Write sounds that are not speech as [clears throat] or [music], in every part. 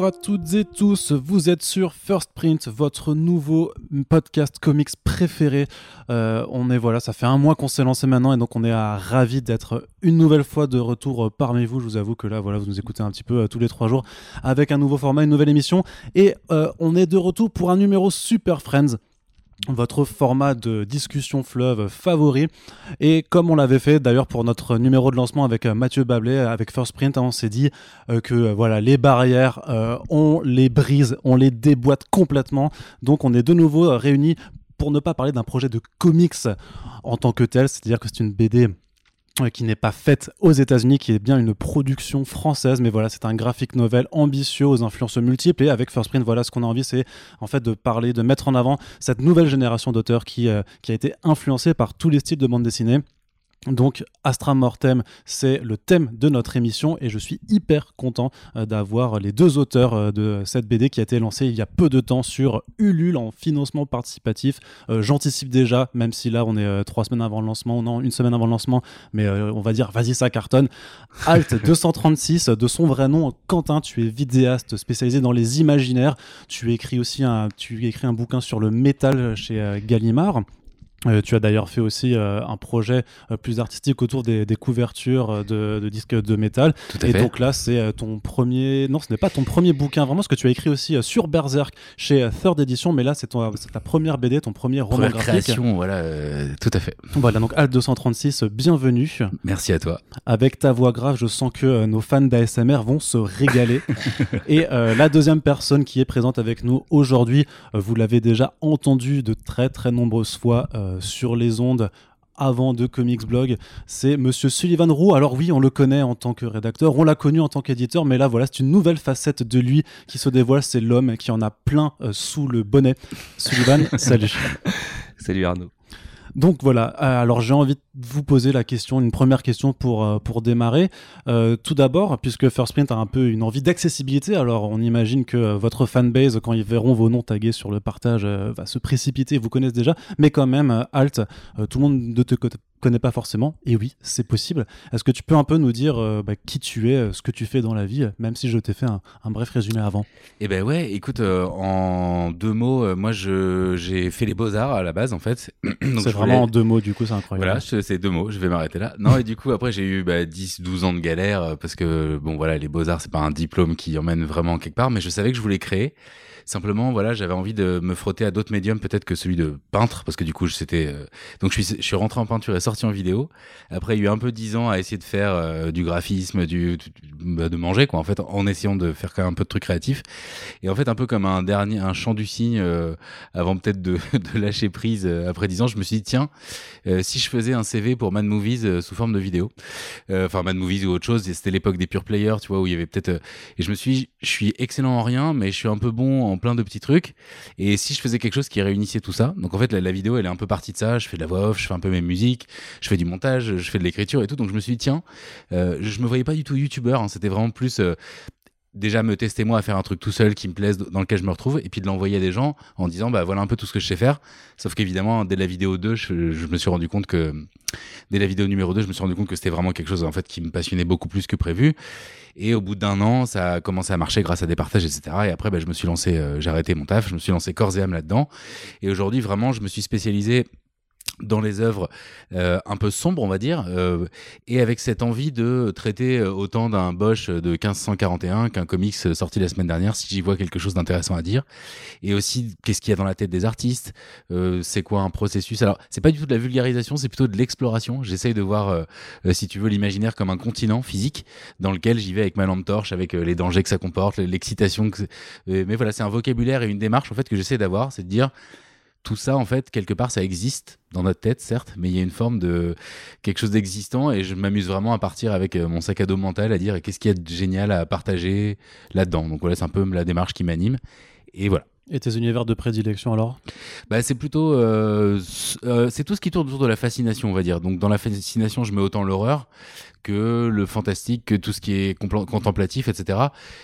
Bonjour à toutes et tous, vous êtes sur First Print, votre nouveau podcast comics préféré. Euh, on est voilà, ça fait un mois qu'on s'est lancé maintenant et donc on est à, ravi d'être une nouvelle fois de retour euh, parmi vous. Je vous avoue que là, voilà, vous nous écoutez un petit peu euh, tous les trois jours avec un nouveau format, une nouvelle émission et on est de retour pour un numéro Super Friends votre format de discussion fleuve favori. Et comme on l'avait fait d'ailleurs pour notre numéro de lancement avec euh, Mathieu Bablé, avec First Print, hein, on s'est dit euh, que euh, voilà, les barrières, on les brise, on les déboîte complètement. Donc on est de nouveau réunis pour ne pas parler d'un projet de comics en tant que tel, c'est-à-dire que c'est une BD qui n'est pas faite aux États-Unis, qui est bien une production française, mais voilà, c'est un graphic novel ambitieux aux influences multiples. Et avec First Print, voilà, ce qu'on a envie, c'est en fait de parler, de mettre en avant cette nouvelle génération d'auteurs qui, euh, qui a été influencée par tous les styles de bande dessinée. Donc Astra Mortem, c'est le thème de notre émission et je suis hyper content euh, d'avoir les deux auteurs euh, de cette BD qui a été lancée il y a peu de temps sur Ulule en financement participatif. Euh, j'anticipe déjà, même si là on est trois semaines avant le lancement, non une semaine avant le lancement, mais on va dire vas-y ça cartonne. Alt 236 [laughs] de son vrai nom, Quentin, tu es vidéaste spécialisé dans les imaginaires. Tu écris aussi un, tu écris un bouquin sur le métal chez Gallimard. Euh, tu as d'ailleurs fait aussi euh, un projet euh, plus artistique autour des, couvertures de, disques de métal. et donc là, c'est ton premier. Non, ce n'est pas ton premier bouquin, vraiment, ce que tu as écrit aussi sur Berserk chez Third Edition, mais là, c'est ta première BD, ton premier roman première graphique. création, voilà, tout à fait. Voilà, donc Alt 236, bienvenue. Merci à toi. Avec ta voix grave, je sens que nos fans d'ASMR vont se régaler. [laughs] et la deuxième personne qui est présente avec nous aujourd'hui, vous l'avez déjà entendu de très très nombreuses fois sur les ondes avant de Comics Blog, c'est Monsieur Sullivan Roux. Alors oui, on le connaît en tant que rédacteur, on l'a connu en tant qu'éditeur, mais là voilà, c'est une nouvelle facette de lui qui se dévoile, c'est l'homme qui en a plein euh, sous le bonnet. Sullivan, [laughs] salut. Salut Arnaud. Donc voilà, euh, alors j'ai envie de vous poser la question, une première question pour, euh, démarrer. Euh, tout d'abord, puisque First Print a un peu une envie d'accessibilité, alors on imagine que votre fanbase, quand ils verront vos noms tagués sur le partage, va se précipiter, vous connaissez déjà, mais quand même, Alt, tout le monde de, te, connais pas forcément. Et oui, c'est possible. Est-ce que tu peux un peu nous dire euh, bah, qui tu es, euh, ce que tu fais dans la vie, même si je t'ai fait un, bref résumé avant? Eh ben ouais, écoute, euh, en deux mots, moi j'ai fait les beaux-arts à la base en fait. [clears throat] c'est vraiment en deux mots, du coup, c'est incroyable. Voilà, c'est deux mots, je vais m'arrêter là. Non, et du coup, après, j'ai eu bah, 10, 12 ans de galère parce que, bon, voilà, les beaux-arts, c'est pas un diplôme qui emmène vraiment quelque part, mais je savais que je voulais créer. Simplement, voilà, j'avais envie de me frotter à d'autres médiums, peut-être que celui de peintre, parce que du coup, c'était. Euh, donc, je suis, je suis rentré en peinture et sorti en vidéo. Après, il y a eu un peu dix ans à essayer de faire euh, du graphisme, du, bah, de manger, quoi, en fait, en essayant de faire quand même un peu de trucs créatifs. Et en fait, un peu comme un dernier, un chant du cygne, euh, avant peut-être de, [laughs] de, lâcher prise après dix ans, je me suis dit, tiens, si je faisais un CV pour Mad Movies sous forme de vidéo, enfin, Mad Movies ou autre chose, c'était l'époque des pure players, tu vois, où il y avait peut-être. et je me suis je suis excellent en rien, mais je suis un peu bon en plein de petits trucs. Et si je faisais quelque chose qui réunissait tout ça, donc en fait la, vidéo elle est un peu partie de ça. Je fais de la voix off, je fais un peu mes musiques, je fais du montage, je fais de l'écriture et tout. Donc je me suis dit tiens, euh, je me voyais pas du tout youtubeur. Hein. C'était vraiment plus euh, déjà me tester moi à faire un truc tout seul qui me plaise dans lequel je me retrouve et puis de l'envoyer à des gens en disant bah voilà un peu tout ce que je sais faire sauf qu'évidemment dès la vidéo 2 je, me suis rendu compte que dès la vidéo numéro 2 je me suis rendu compte que c'était vraiment quelque chose en fait qui me passionnait beaucoup plus que prévu et au bout d'un an, ça a commencé à marcher grâce à des partages, etc. Et après, ben, je me suis lancé, euh, j'ai arrêté mon taf, je me suis lancé corps et âme là-dedans. Et aujourd'hui, vraiment, je me suis spécialisé dans les œuvres euh, un peu sombres, on va dire, euh, et avec cette envie de traiter euh, autant d'un Bosch de 1541 qu'un comics sorti la semaine dernière, si j'y vois quelque chose d'intéressant à dire, et aussi qu'est-ce qu'il y a dans la tête des artistes, c'est quoi un processus. Alors, c'est pas du tout de la vulgarisation, c'est plutôt de l'exploration. J'essaye de voir, si tu veux, l'imaginaire comme un continent physique dans lequel j'y vais avec ma lampe torche, avec les dangers que ça comporte, l'excitation. Que mais voilà, c'est un vocabulaire et une démarche en fait que j'essaie d'avoir, c'est de dire tout ça, en fait, quelque part, ça existe dans notre tête, certes, mais il y a une forme de quelque chose d'existant et je m'amuse vraiment à partir avec euh, mon sac à dos mental à dire qu'est-ce qu'il y a de génial à partager là-dedans. Donc voilà, c'est un peu la démarche qui m'anime. Et voilà. Et tes univers de prédilection alors? Bah, C'est plutôt. Euh, euh, c'est tout ce qui tourne autour de la fascination, on va dire. Donc dans la fascination, je mets autant l'horreur que le fantastique, que tout ce qui est contemplatif, etc.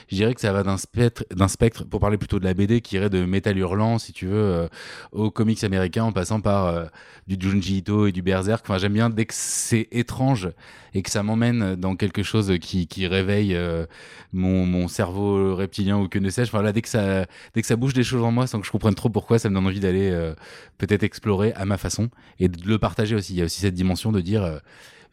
Je dirais que ça va d'un spectre, d'un spectre, pour parler plutôt de la BD, qui irait de métal hurlant, si tu veux, euh, aux comics américains, en passant par euh, du Junji Ito et du Berserk. Enfin, j'aime bien dès que c'est étrange et que ça m'emmène dans quelque chose qui, qui réveille euh, mon, mon, cerveau reptilien ou que ne sais-je. Enfin, là, dès que ça, dès que ça bouge des choses en moi sans que je comprenne trop pourquoi, ça me donne envie d'aller peut-être explorer à ma façon et de le partager aussi. Il y a aussi cette dimension de dire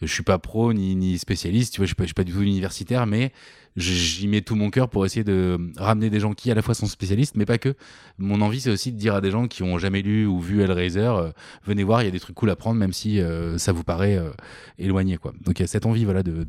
je suis pas pro ni, spécialiste, tu vois, je suis pas, suis pas du tout universitaire, mais j'y mets tout mon cœur pour essayer de ramener des gens qui à la fois sont spécialistes, mais pas que. Mon envie, c'est aussi de dire à des gens qui ont jamais lu ou vu Hellraiser, euh, venez voir, il y a des trucs cool à prendre, même si euh, ça vous paraît euh, éloigné, quoi. Donc il y a cette envie, voilà, de,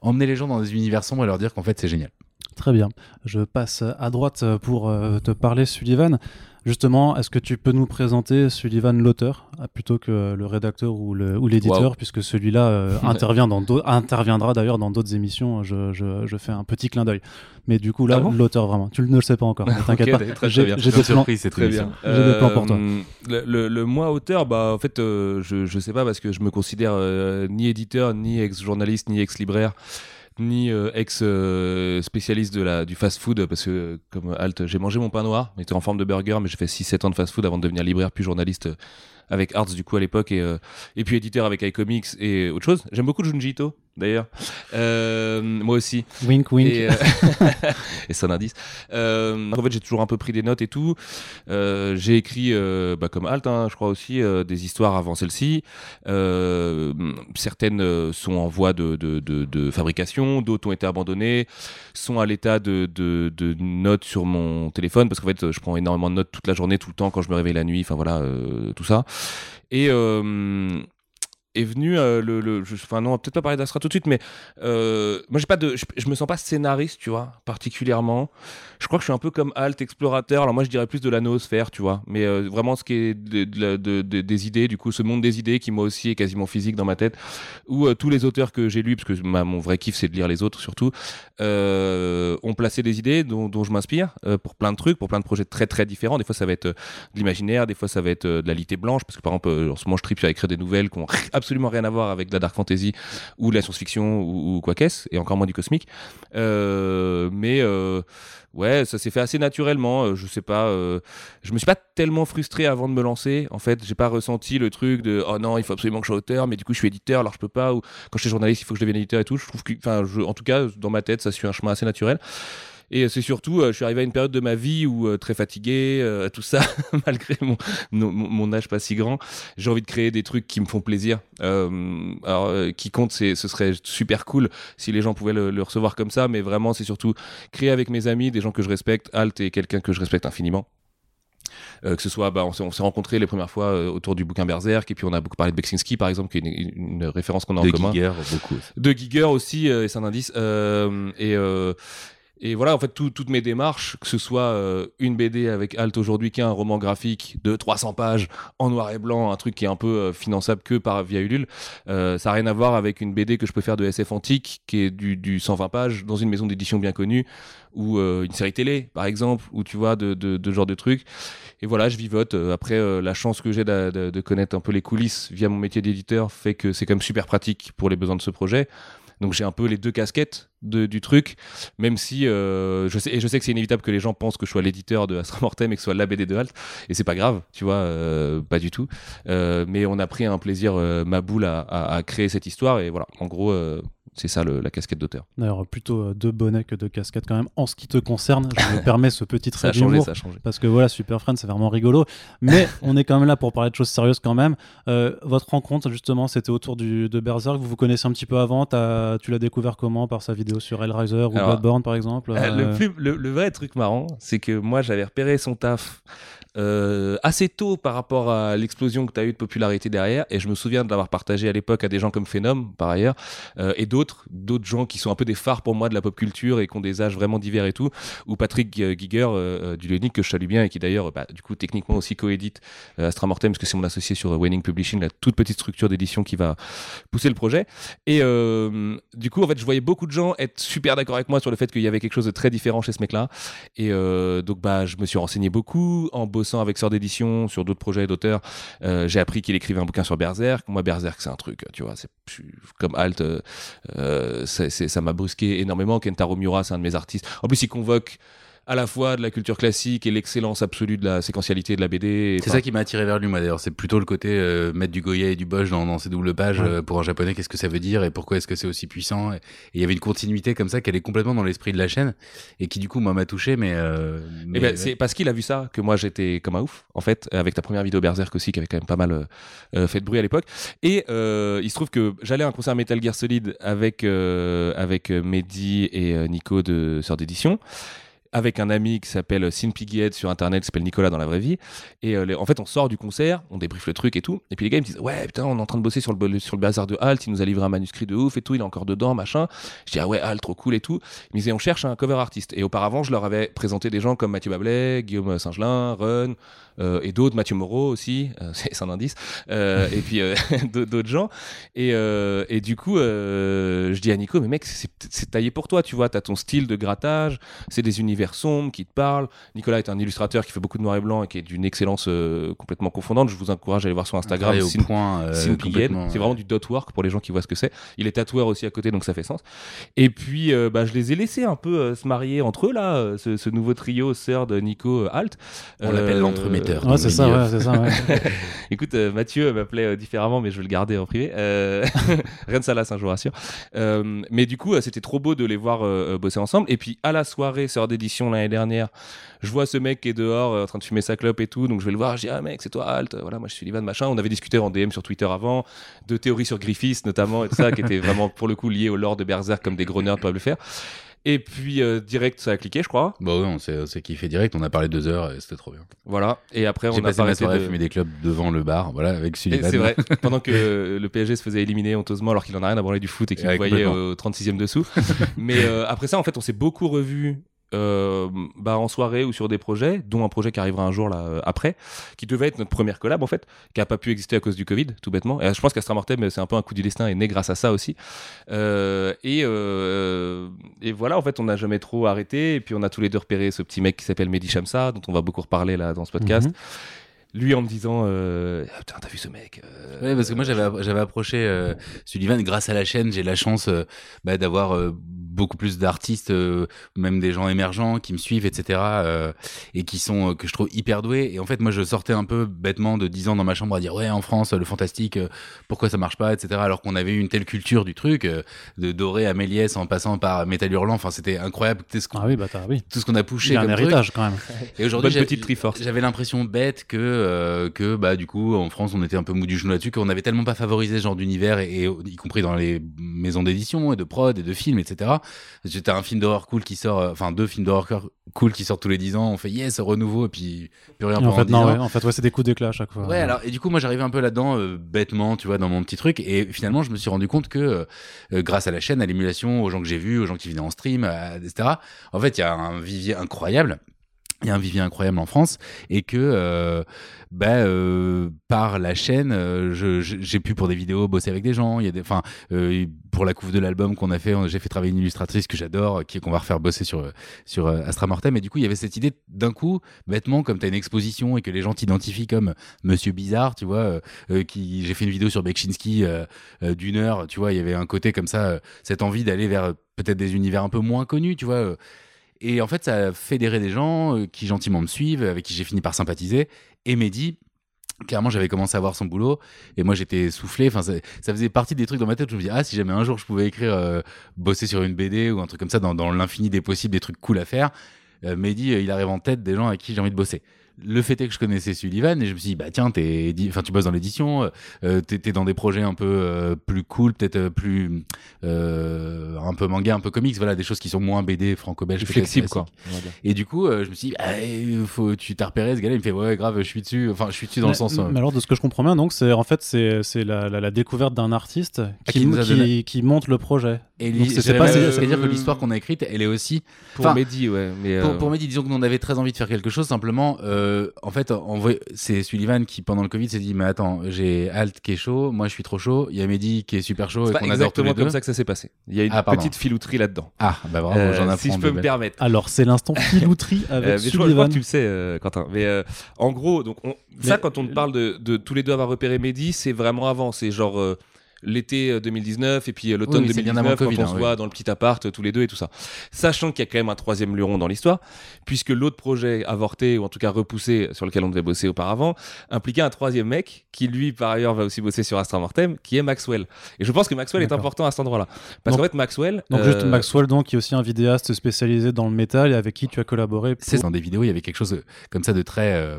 emmener les gens dans des univers sombres et leur dire qu'en fait c'est génial. Très bien. Je passe à droite pour te parler, Sullivan. Justement, est-ce que tu peux nous présenter Sullivan l'auteur ah, plutôt que le rédacteur ou l'éditeur, puisque celui-là euh, [laughs] intervient dans interviendra d'ailleurs dans d'autres émissions. Je, je, fais un petit clin d'œil. Mais du coup, là, ah l'auteur vraiment, tu ne le sais pas encore. [laughs] T'inquiète pas. J'ai des plans. C'est très bien. J'ai des plans pour toi. Euh, le, le, moi auteur, bah en fait, euh, je je sais pas parce que je me considère ni éditeur, ni ex-journaliste, ni ex-libraire ni euh, ex euh, spécialiste du fast food parce que comme Alt j'ai mangé mon pain noir il était en forme de burger mais j'ai fait 6 7 ans de fast food avant de devenir libraire puis journaliste avec Arts du coup à l'époque et, euh, et puis éditeur avec iComics et autre chose. J'aime beaucoup Junji Ito d'ailleurs. Euh, moi aussi. Wink wink. Et, euh, [laughs] et c'est un indice. Euh, en fait, j'ai toujours un peu pris des notes et tout. J'ai écrit, bah, comme Alt, hein, je crois aussi, des histoires avant celle-ci. certaines sont en voie de, de, de, de fabrication, d'autres ont été abandonnées, sont à l'état de, notes sur mon téléphone parce qu'en fait, je prends énormément de notes toute la journée, tout le temps quand je me réveille la nuit. Enfin voilà, tout ça. Et euh, est venu euh, le, le enfin non peut-être pas parler d'Astra tout de suite mais euh, moi j'ai pas de je, me sens pas scénariste tu vois particulièrement. Je crois que je suis un peu comme Alt explorateur. Alors moi je dirais plus de la noosphère tu vois. Mais euh, vraiment ce qui est de, de, de, des idées du coup ce monde des idées qui moi aussi est quasiment physique dans ma tête où tous les auteurs que j'ai lus parce que mon vrai kiff c'est de lire les autres surtout ont placé des idées dont, dont je m'inspire pour plein de trucs pour plein de projets très très différents. Des fois ça va être de l'imaginaire des fois ça va être de la litée blanche parce que par exemple en ce moment je tripe à écrire des nouvelles qui absolument rien à voir avec la dark fantasy ou la science-fiction ou, quoi qu'est-ce, et encore moins du cosmique. Euh, mais euh, ouais, ça s'est fait assez naturellement. Euh, je sais pas, je me suis pas tellement frustré avant de me lancer. En fait, j'ai pas ressenti le truc de oh non, il faut absolument que je sois auteur, mais du coup je suis éditeur, alors je peux pas. Ou quand je suis journaliste, il faut que je devienne éditeur et tout. Je trouve que, enfin, en tout cas, dans ma tête, ça suit un chemin assez naturel. Et c'est surtout, euh, je suis arrivé à une période de ma vie où euh, très fatigué, euh, tout ça, [laughs] malgré mon, mon, âge pas si grand, j'ai envie de créer des trucs qui me font plaisir. alors, qui compte, c'est, ce serait super cool si les gens pouvaient le, recevoir comme ça, mais vraiment, c'est surtout créer avec mes amis, des gens que je respecte. Alt est quelqu'un que je respecte infiniment. que ce soit, bah, on s'est rencontrés les premières fois autour du bouquin Berserk, et puis on a beaucoup parlé de Beksinski, par exemple, qui est une, référence qu'on a en commun. De Giger, beaucoup. De Giger aussi, et c'est un indice. et, et voilà, en fait, toutes mes démarches, que ce soit euh, une BD avec Alt aujourd'hui, qui est un roman graphique de 300 pages en noir et blanc, un truc qui est un peu euh, finançable que par via Ulule, euh, ça n'a rien à voir avec une BD que je peux faire de SF antique, qui est du, du 120 pages dans une maison d'édition bien connue, ou une série télé, par exemple, ou tu vois, de, de, de genre de trucs. Et voilà, je vivote. Après, la chance que j'ai de, de connaître un peu les coulisses via mon métier d'éditeur fait que c'est quand même super pratique pour les besoins de ce projet. Donc j'ai un peu les deux casquettes du truc, même si euh, je sais et je sais que c'est inévitable que les gens pensent que je sois l'éditeur de Astra Mortem et que ce soit la BD de Halt, et c'est pas grave, tu vois, euh, pas du tout. Euh, mais on a pris un plaisir ma boule à, à, créer cette histoire et voilà, en gros c'est ça le, la casquette d'auteur. D'ailleurs, plutôt euh, deux bonnets que deux casquettes quand même. En ce qui te concerne, je me [laughs] permets ce petit trait d'humour. Ça a changé. Parce que voilà, Super Friends, c'est vraiment rigolo. Mais [laughs] on est quand même là pour parler de choses sérieuses quand même. Euh, votre rencontre, justement, c'était autour du, de Berserk. Vous vous connaissez un petit peu avant. tu l'as découvert comment Par sa vidéo sur Hellraiser ou Bloodborne, par exemple euh, le, le, vrai truc marrant, c'est que moi, j'avais repéré son taf euh, assez tôt par rapport à l'explosion que tu as eu de popularité derrière. Et je me souviens de l'avoir partagé à l'époque à des gens comme Phenom, par ailleurs, euh, et d'autres, d'autres gens qui sont un peu des phares pour moi de la pop culture et qui ont des âges vraiment divers et tout. Ou Patrick Giger euh, du Lenic que je salue bien et qui d'ailleurs, bah, du coup, techniquement aussi coédite Astra Mortem parce que c'est mon associé sur Winning Publishing, la toute petite structure d'édition qui va pousser le projet. Et du coup, en fait, je voyais beaucoup de gens être super d'accord avec moi sur le fait qu'il y avait quelque chose de très différent chez ce mec-là. Et donc, bah, je me suis renseigné beaucoup en bossant avec Sort d'édition sur d'autres projets d'auteurs. Euh, j'ai appris qu'il écrivait un bouquin sur Berserk. Moi, Berserk, c'est un truc, tu vois, c'est comme Alt, euh, ça m'a brusqué énormément. Kentaro Miura, c'est un de mes artistes. En plus, il convoque à la fois de la culture classique et l'excellence absolue de la séquentialité de la BD. C'est ça qui m'a attiré vers lui, moi d'ailleurs. C'est plutôt le côté euh, mettre du Goya et du Bosch dans, dans ces doubles pages euh, pour un japonais. Qu'est-ce que ça veut dire et pourquoi est-ce que c'est aussi puissant Et il y avait une continuité comme ça qui allait complètement dans l'esprit de la chaîne et qui du coup moi m'a touché. Mais, euh, eh ben, c'est parce qu'il a vu ça que moi j'étais comme un ouf en fait avec ta première vidéo Berserk aussi qui avait quand même pas mal fait de bruit à l'époque. Et il se trouve que j'allais à un concert Metal Gear Solid avec avec Mehdi et Nico de Sœur d'édition avec un ami qui s'appelle Sin Piggyhead sur internet, qui s'appelle Nicolas dans la vraie vie. Et euh, en fait, on sort du concert, on débriefe le truc et tout. Et puis les gars ils me disent Ouais, putain, on est en train de bosser sur le, sur le bazar de Halt, il nous a livré un manuscrit de ouf et tout, il est encore dedans, machin. Je dis Ah ouais, Halt, trop cool et tout. Ils me disaient On cherche un cover artiste. Et auparavant, je leur avais présenté des gens comme Mathieu Bablet, Guillaume Singelin, Run, et d'autres, Mathieu Moreau aussi, euh, [laughs] c'est un indice, euh, et puis [laughs] d'autres gens. Et, et, du coup, je dis à Nico, mais mec, c'est taillé pour toi, tu vois, t'as ton style de grattage, c'est des univers sombres qui te parlent. Nicolas est un illustrateur qui fait beaucoup de noir et blanc et qui est d'une excellence complètement confondante. Je vous encourage à aller voir son Instagram, c'est vraiment du dot work pour les gens qui voient ce que c'est. Il est tatoueur aussi à côté, donc ça fait sens. Et puis, bah, je les ai laissés un peu se marier entre eux, là, ce, nouveau trio, Sœur de Nico, Alt. On l'appelle l'entremetteur c'est ça, c'est ça. [laughs] Écoute, euh, Mathieu m'appelait euh, différemment, mais je vais le garder en privé. Euh, [laughs] rien de salace, hein, je vous rassure. mais du coup, c'était trop beau de les voir bosser ensemble. Et puis, à la soirée, sœur d'édition l'année dernière, je vois ce mec qui est dehors en train de fumer sa clope et tout. Donc, je vais le voir. Je dis, ah mec, c'est toi, Alt. Voilà, moi, je suis Livan, machin. On avait discuté en DM sur Twitter avant, de théories sur Griffiths notamment, et tout ça, qui était vraiment, pour le coup, lié au lore de Berserk, comme des gros nerds peuvent le faire. Et puis euh, direct, ça a cliqué, je crois. Bah oui, on s'est kiffé direct. On a parlé deux heures et c'était trop bien. Voilà. Et après, on a passé ma soirée à fumer des clubs devant le bar, voilà, avec Sullivan. C'est vrai. [laughs] Pendant que le PSG se faisait éliminer honteusement alors qu'il en a rien à branler du foot et qu'il voyait au 36e dessous. [laughs] Mais euh, après ça, en fait, on s'est beaucoup revus euh, bah, en soirée ou sur des projets, dont un projet qui arrivera un jour là euh, après, qui devait être notre première collab en fait, qui a pas pu exister à cause du Covid, tout bêtement. Et je pense qu'Astra Mortem, c'est un peu un coup du destin et né grâce à ça aussi. Euh, et, et voilà, en fait, on n'a jamais trop arrêté. Et puis on a tous les deux repéré ce petit mec qui s'appelle Mehdi Shamsa, dont on va beaucoup reparler là dans ce podcast. Mhm. Lui en me disant ah, putain t'as vu ce mec ouais parce que moi j'avais j'avais approché Sullivan grâce à la chaîne j'ai la chance bah, d'avoir beaucoup plus d'artistes, euh, même des gens émergents qui me suivent, etc. Euh, et qui sont euh, que je trouve hyper doués. Et en fait, moi, je sortais un peu bêtement de 10 ans dans ma chambre à dire ouais, en France, le fantastique, pourquoi ça marche pas, etc. Alors qu'on avait eu une telle culture du truc, de Doré à Méliès en passant par Métal Hurlant. Enfin, c'était incroyable. Ce ah oui, bah oui. Tout ce qu'on a poussé. Il un héritage quand même. Et aujourd'hui, j'avais l'impression bête que que bah du coup, en France, on était un peu mou du genou là-dessus, qu'on avait tellement pas favorisé ce genre d'univers et, y compris dans les maisons d'édition et de prod et de films, etc. J'étais un film d'horreur cool qui sort, euh, enfin deux films d'horreur cool qui sortent tous les 10 ans. On fait yes, renouveau, et puis plus rien pour en fait, non, en fait, ouais, c'est des coups d'éclat à chaque fois. Ouais, alors, et du coup, moi, j'arrivais un peu là-dedans, euh, bêtement, tu vois, dans mon petit truc. Et finalement, je me suis rendu compte que, euh, grâce à la chaîne, à l'émulation, aux gens que j'ai vus, aux gens qui venaient en stream, etc., en fait, il y a un vivier incroyable il y a un vivier incroyable en France et que euh, bah, euh, par la chaîne euh, j'ai pu pour des vidéos bosser avec des gens. Il y a des enfin pour la couve de l'album qu'on a fait j'ai fait travailler une illustratrice que j'adore qui qu'on va refaire bosser sur sur Astra Mortem. Et du coup il y avait cette idée d'un coup bêtement comme tu as une exposition et que les gens t'identifient comme monsieur bizarre tu vois qui j'ai fait une vidéo sur Bekchinski d'une heure tu vois. Il y avait un côté comme ça cette envie d'aller vers peut-être des univers un peu moins connus tu vois et en fait, ça a fédéré des gens euh, qui gentiment me suivent, avec qui j'ai fini par sympathiser. Et Mehdi, clairement, j'avais commencé à voir son boulot. Et moi, j'étais soufflé. Enfin, ça, faisait partie des trucs dans ma tête. Je me dis, ah, si jamais un jour je pouvais écrire, euh, bosser sur une BD ou un truc comme ça, dans, l'infini des possibles, des trucs cool à faire. Euh, Mehdi, il arrive en tête des gens avec qui j'ai envie de bosser. Le fait est que je connaissais Sullivan et je me suis dit bah tiens t'es enfin tu bosses dans l'édition euh, t'es t'es dans des projets un peu euh, plus cool peut-être euh, plus euh, un peu manga un peu comics voilà des choses qui sont moins BD franco-belge flexible, quoi. et du coup euh, je me suis dit bah, faut tu t'as repéré ce gars-là il me fait ouais grave je suis dessus enfin je suis dessus dans le sens euh, mais alors, de ce que je comprends bien, donc, c'est en fait, c'est c'est la, la, la découverte d'un artiste qui monte le projet. Et c'est- pas- c'est-à-dire que euh, l'histoire qu'on a écrite elle est aussi Pour Mehdi, ouais. Mais, Pour, euh, pour Mehdi, disons que nous on avait très envie de faire quelque chose. Simplement, euh, en fait, en vrai, c'est Sullivan qui pendant le Covid s'est dit mais attends, j'ai Alt qui est chaud, moi je suis trop chaud. Il y a Mehdi qui est super chaud c'est et pas qu'on adore tous exactement les deux. comme ça que ça s'est passé. Il y a une Ah, petite filouterie là-dedans. Ah bah bravo, Euh, j'en apprends. si je peux me belles. permettre. Alors, c'est l'instant [laughs] filouterie avec Euh, mais je crois Sullivan. que tu le sais, euh, Quentin. Mais euh, en gros, donc on- ça, quand on te parle de, de tous les deux avoir repéré Mehdi, c'est vraiment avant. C'est genre euh, l'été euh, 2019 et puis euh, l'automne Oui, oui, c'est bien avant 2019 le Covid, quand on hein, se oui. voit dans le petit appart euh, tous les deux et tout ça. Sachant qu'il y a quand même un troisième luron dans l'histoire, puisque l'autre projet avorté ou en tout cas repoussé sur lequel on devait bosser auparavant impliquait un troisième mec qui lui par ailleurs va aussi bosser sur Astra Mortem, qui est Maxwell. Et je pense que Maxwell est important à cet endroit-là, parce Donc- qu'en fait Maxwell. Donc, euh, juste Maxwell, donc, qui est aussi un vidéaste spécialisé dans le métal et avec qui tu as collaboré. pour- C'est dans des vidéos, il y avait quelque chose euh, comme ça de très euh,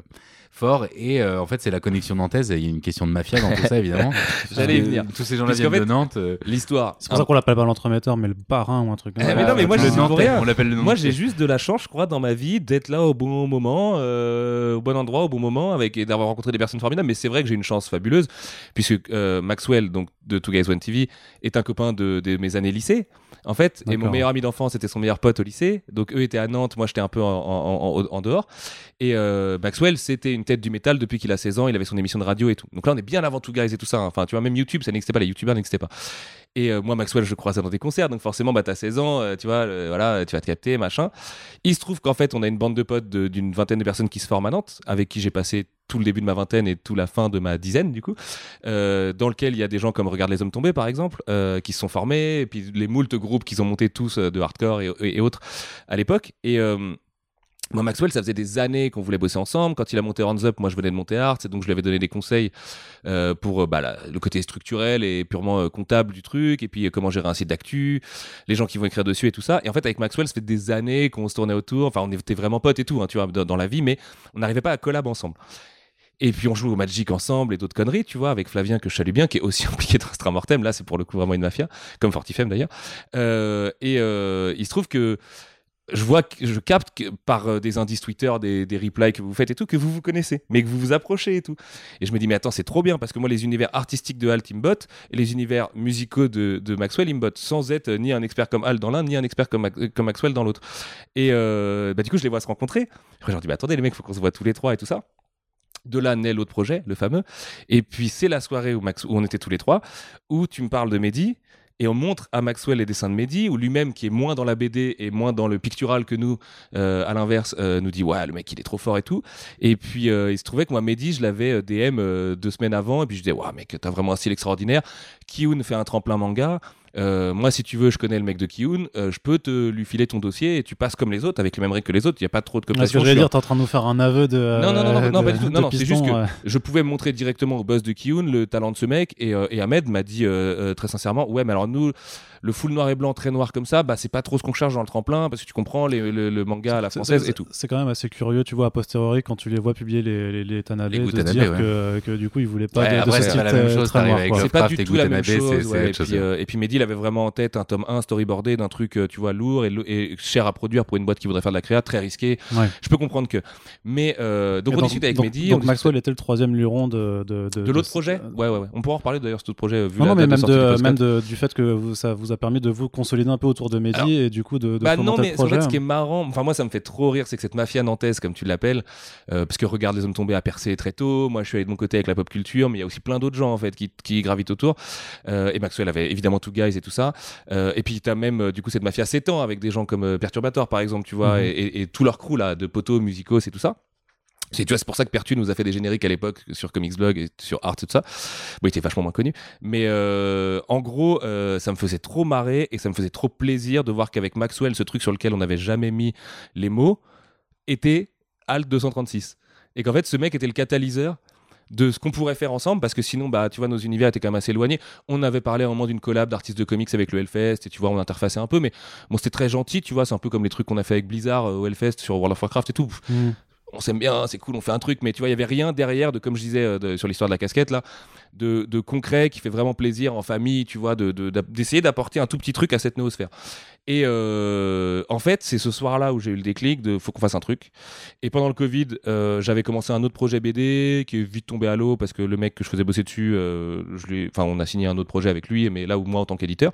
fort et euh, en fait c'est la connexion nantaise. Il y a une question de mafia dans tout ça évidemment. [laughs] J'allais y venir. Tous ces gens-là viennent de Nantes. euh, L'histoire. C'est pour ça qu'on l'appelle pas l'entremetteur, mais le parrain ou un truc. Eh, mais non, mais moi, le je Nantais, rien. On l'appelle le Moi, j'ai juste de la chance, je crois, dans ma vie, d'être là au bon moment, euh, au bon endroit, au bon moment, avec et d'avoir rencontré des personnes formidables. Mais c'est vrai que j'ai une chance fabuleuse, puisque euh, Maxwell, donc de Two Guys One TV, est un copain de, de mes années lycée, en fait. Et mon meilleur ami d'enfance était son meilleur pote au lycée. Donc eux étaient à Nantes, moi j'étais un peu en, en- en- en dehors. Et euh, Maxwell, c'était une tête du métal depuis qu'il a 16 ans. Il avait son émission de radio et tout. Donc là, on est bien avant Two Guys et tout ça. hein. Enfin, tu vois, même YouTube, ça n'existait pas, les YouTubers n'existaient pas. Et euh, moi, Maxwell, je le croisais dans des concerts, donc forcément, bah, t'as 16 ans, euh, tu vois, voilà, tu vas te capter, machin. Il se trouve qu'en fait, on a une bande de potes d'une vingtaine de personnes qui se forment à Nantes, avec qui j'ai passé tout le début de ma vingtaine et tout la fin de ma dizaine, du coup, euh, dans lequel il y a des gens comme Regarde les hommes tombés, par exemple, qui se sont formés, et puis les moultes groupes qu'ils ont montés tous de hardcore et, et- et autres à l'époque. Et. Moi, Maxwell, ça faisait des années qu'on voulait bosser ensemble. Quand il a monté Hands Up, moi, je venais de monter Art, et donc je lui avais donné des conseils euh, pour euh, bah, le côté structurel et purement euh, comptable du truc, et puis comment gérer un site d'actu, les gens qui vont écrire dessus et tout ça. Et en fait, avec Maxwell, ça fait des années qu'on se tournait autour. Enfin, on était vraiment potes et tout, hein, tu vois, dans, dans la vie, mais on n'arrivait pas à collab ensemble. Et puis on joue au Magic ensemble et d'autres conneries, tu vois, avec Flavien que je salue bien, qui est aussi [laughs] impliqué dans Astra Mortem. Là, c'est pour le coup vraiment une mafia, comme Fortifem d'ailleurs. Et il se trouve que je vois, je capte par euh, des indices Twitter, des, des replies que vous faites et tout, que vous vous connaissez, mais que vous vous approchez et tout. Et je me dis, mais attends, c'est trop bien parce que moi, les univers artistiques de Alt, bottent et les univers musicaux de, de Maxwell, bottent sans être ni un expert comme Alt dans l'un, ni un expert comme, comme Maxwell dans l'autre. Et euh, bah, du coup, je les vois se rencontrer. Je leur dis, bah, attendez, les mecs, faut qu'on se voit tous les trois et tout ça. De là naît l'autre projet, le fameux. Et puis, c'est la soirée où, Max, où on était tous les trois, où tu me parles de Mehdi. Et on montre à Maxwell les dessins de Mehdi, où lui-même, qui est moins dans la BD et moins dans le pictural que nous, euh, à l'inverse, euh, nous dit Ouais, le mec, il est trop fort et tout. Et puis, euh, il se trouvait que moi, Mehdi, je l'avais euh, DM euh, deux semaines avant. Et puis, je disais Ouais, mec, t'as vraiment un style extraordinaire. Kiyun fait un tremplin manga. Euh, moi, si tu veux, je connais le mec de Kiyun. euh, je peux te lui filer ton dossier et tu passes comme les autres, avec les mêmes règles que les autres. Il n'y a pas trop de Parce que cooptation. j'allais Je suis dire, t'es en train de nous faire un aveu de. Non, non, non, non, non, de- pas du tout. Non, non, c'est juste que- je pouvais montrer directement au boss de Kiyun le talent de ce mec et, euh, et Ahmed m'a dit euh, euh, très sincèrement ouais mais alors nous le full noir et blanc très noir comme ça bah c'est pas trop ce qu'on cherche dans le tremplin parce que tu comprends les- le, le manga à la française et tout C'est quand même assez curieux, tu vois, a posteriori, quand tu les vois publier les, les, les Tanabe, Les de Tanabe, dire ouais. que, que du coup, ils voulaient pas Ouais, de, de après, ce même très- noir, c'est pas du et tout la même chose euh, et puis Mehdi il avait vraiment en tête un tome 1 storyboardé d'un truc euh, tu vois lourd et, cher à produire pour une boîte qui voudrait faire de la créa très risqué Ouais. je peux comprendre que mais euh, donc Et on discute avec donc, Mehdi donc on Maxwell était le troisième luron de. De, l'autre projet? ouais ouais ouais on pourra en reparler d'ailleurs cet autre projet euh, vu Non, la non, mais même, de, même de- du fait que vous- ça vous a permis de vous consolider un peu autour de Mehdi Alors, et du coup de, de bah non, mais en fait, ce qui est marrant, enfin moi ça me fait trop rire, c'est que cette mafia nantaise, comme tu l'appelles, euh, parce que regarde les hommes tombés à percer très tôt. Moi, je suis allé de mon côté avec la pop culture, mais il y a aussi plein d'autres gens en fait qui, qui gravitent autour. Euh, et Maxwell avait évidemment Two Guys et tout ça. Euh, et puis t'as même euh, du coup cette mafia s'étend avec des gens comme euh, Perturbator par exemple, tu vois, Mhm. et, et- et tout leur crew là de poteaux, musicos et tout ça. C'est tu vois, c'est pour ça que Pertu nous a fait des génériques à l'époque sur Comics Blog et sur Art et tout ça. Bon, il était vachement moins connu, mais euh, en gros, euh, ça me faisait trop marrer et ça me faisait trop plaisir de voir qu'avec Maxwell, ce truc sur lequel on n'avait jamais mis les mots était Alt 236 et qu'en fait, ce mec était le catalyseur de ce qu'on pourrait faire ensemble parce que sinon bah tu vois nos univers étaient quand même assez éloignés. On avait parlé à un moment d'une collab d'artistes de comics avec le Hellfest et tu vois on interfaçait un peu mais bon c'était très gentil tu vois c'est un peu comme les trucs qu'on a fait avec Blizzard euh, au Hellfest sur World of Warcraft et tout. Hmm. on s'aime bien, c'est cool, on fait un truc, mais tu vois, il y avait rien derrière de, comme je disais euh, de- sur l'histoire de la casquette là, de, concret qui fait vraiment plaisir en famille, tu vois, de- de- d'ap- d'essayer d'apporter un tout petit truc à cette noosphère. Et euh, en fait, c'est ce soir-là où j'ai eu le déclic de faut qu'on fasse un truc. Et pendant le Covid, euh, j'avais commencé un autre projet BD qui est vite tombé à l'eau parce que le mec que je faisais bosser dessus, euh, je enfin, on a signé un autre projet avec lui, mais là où moi en tant qu'éditeur.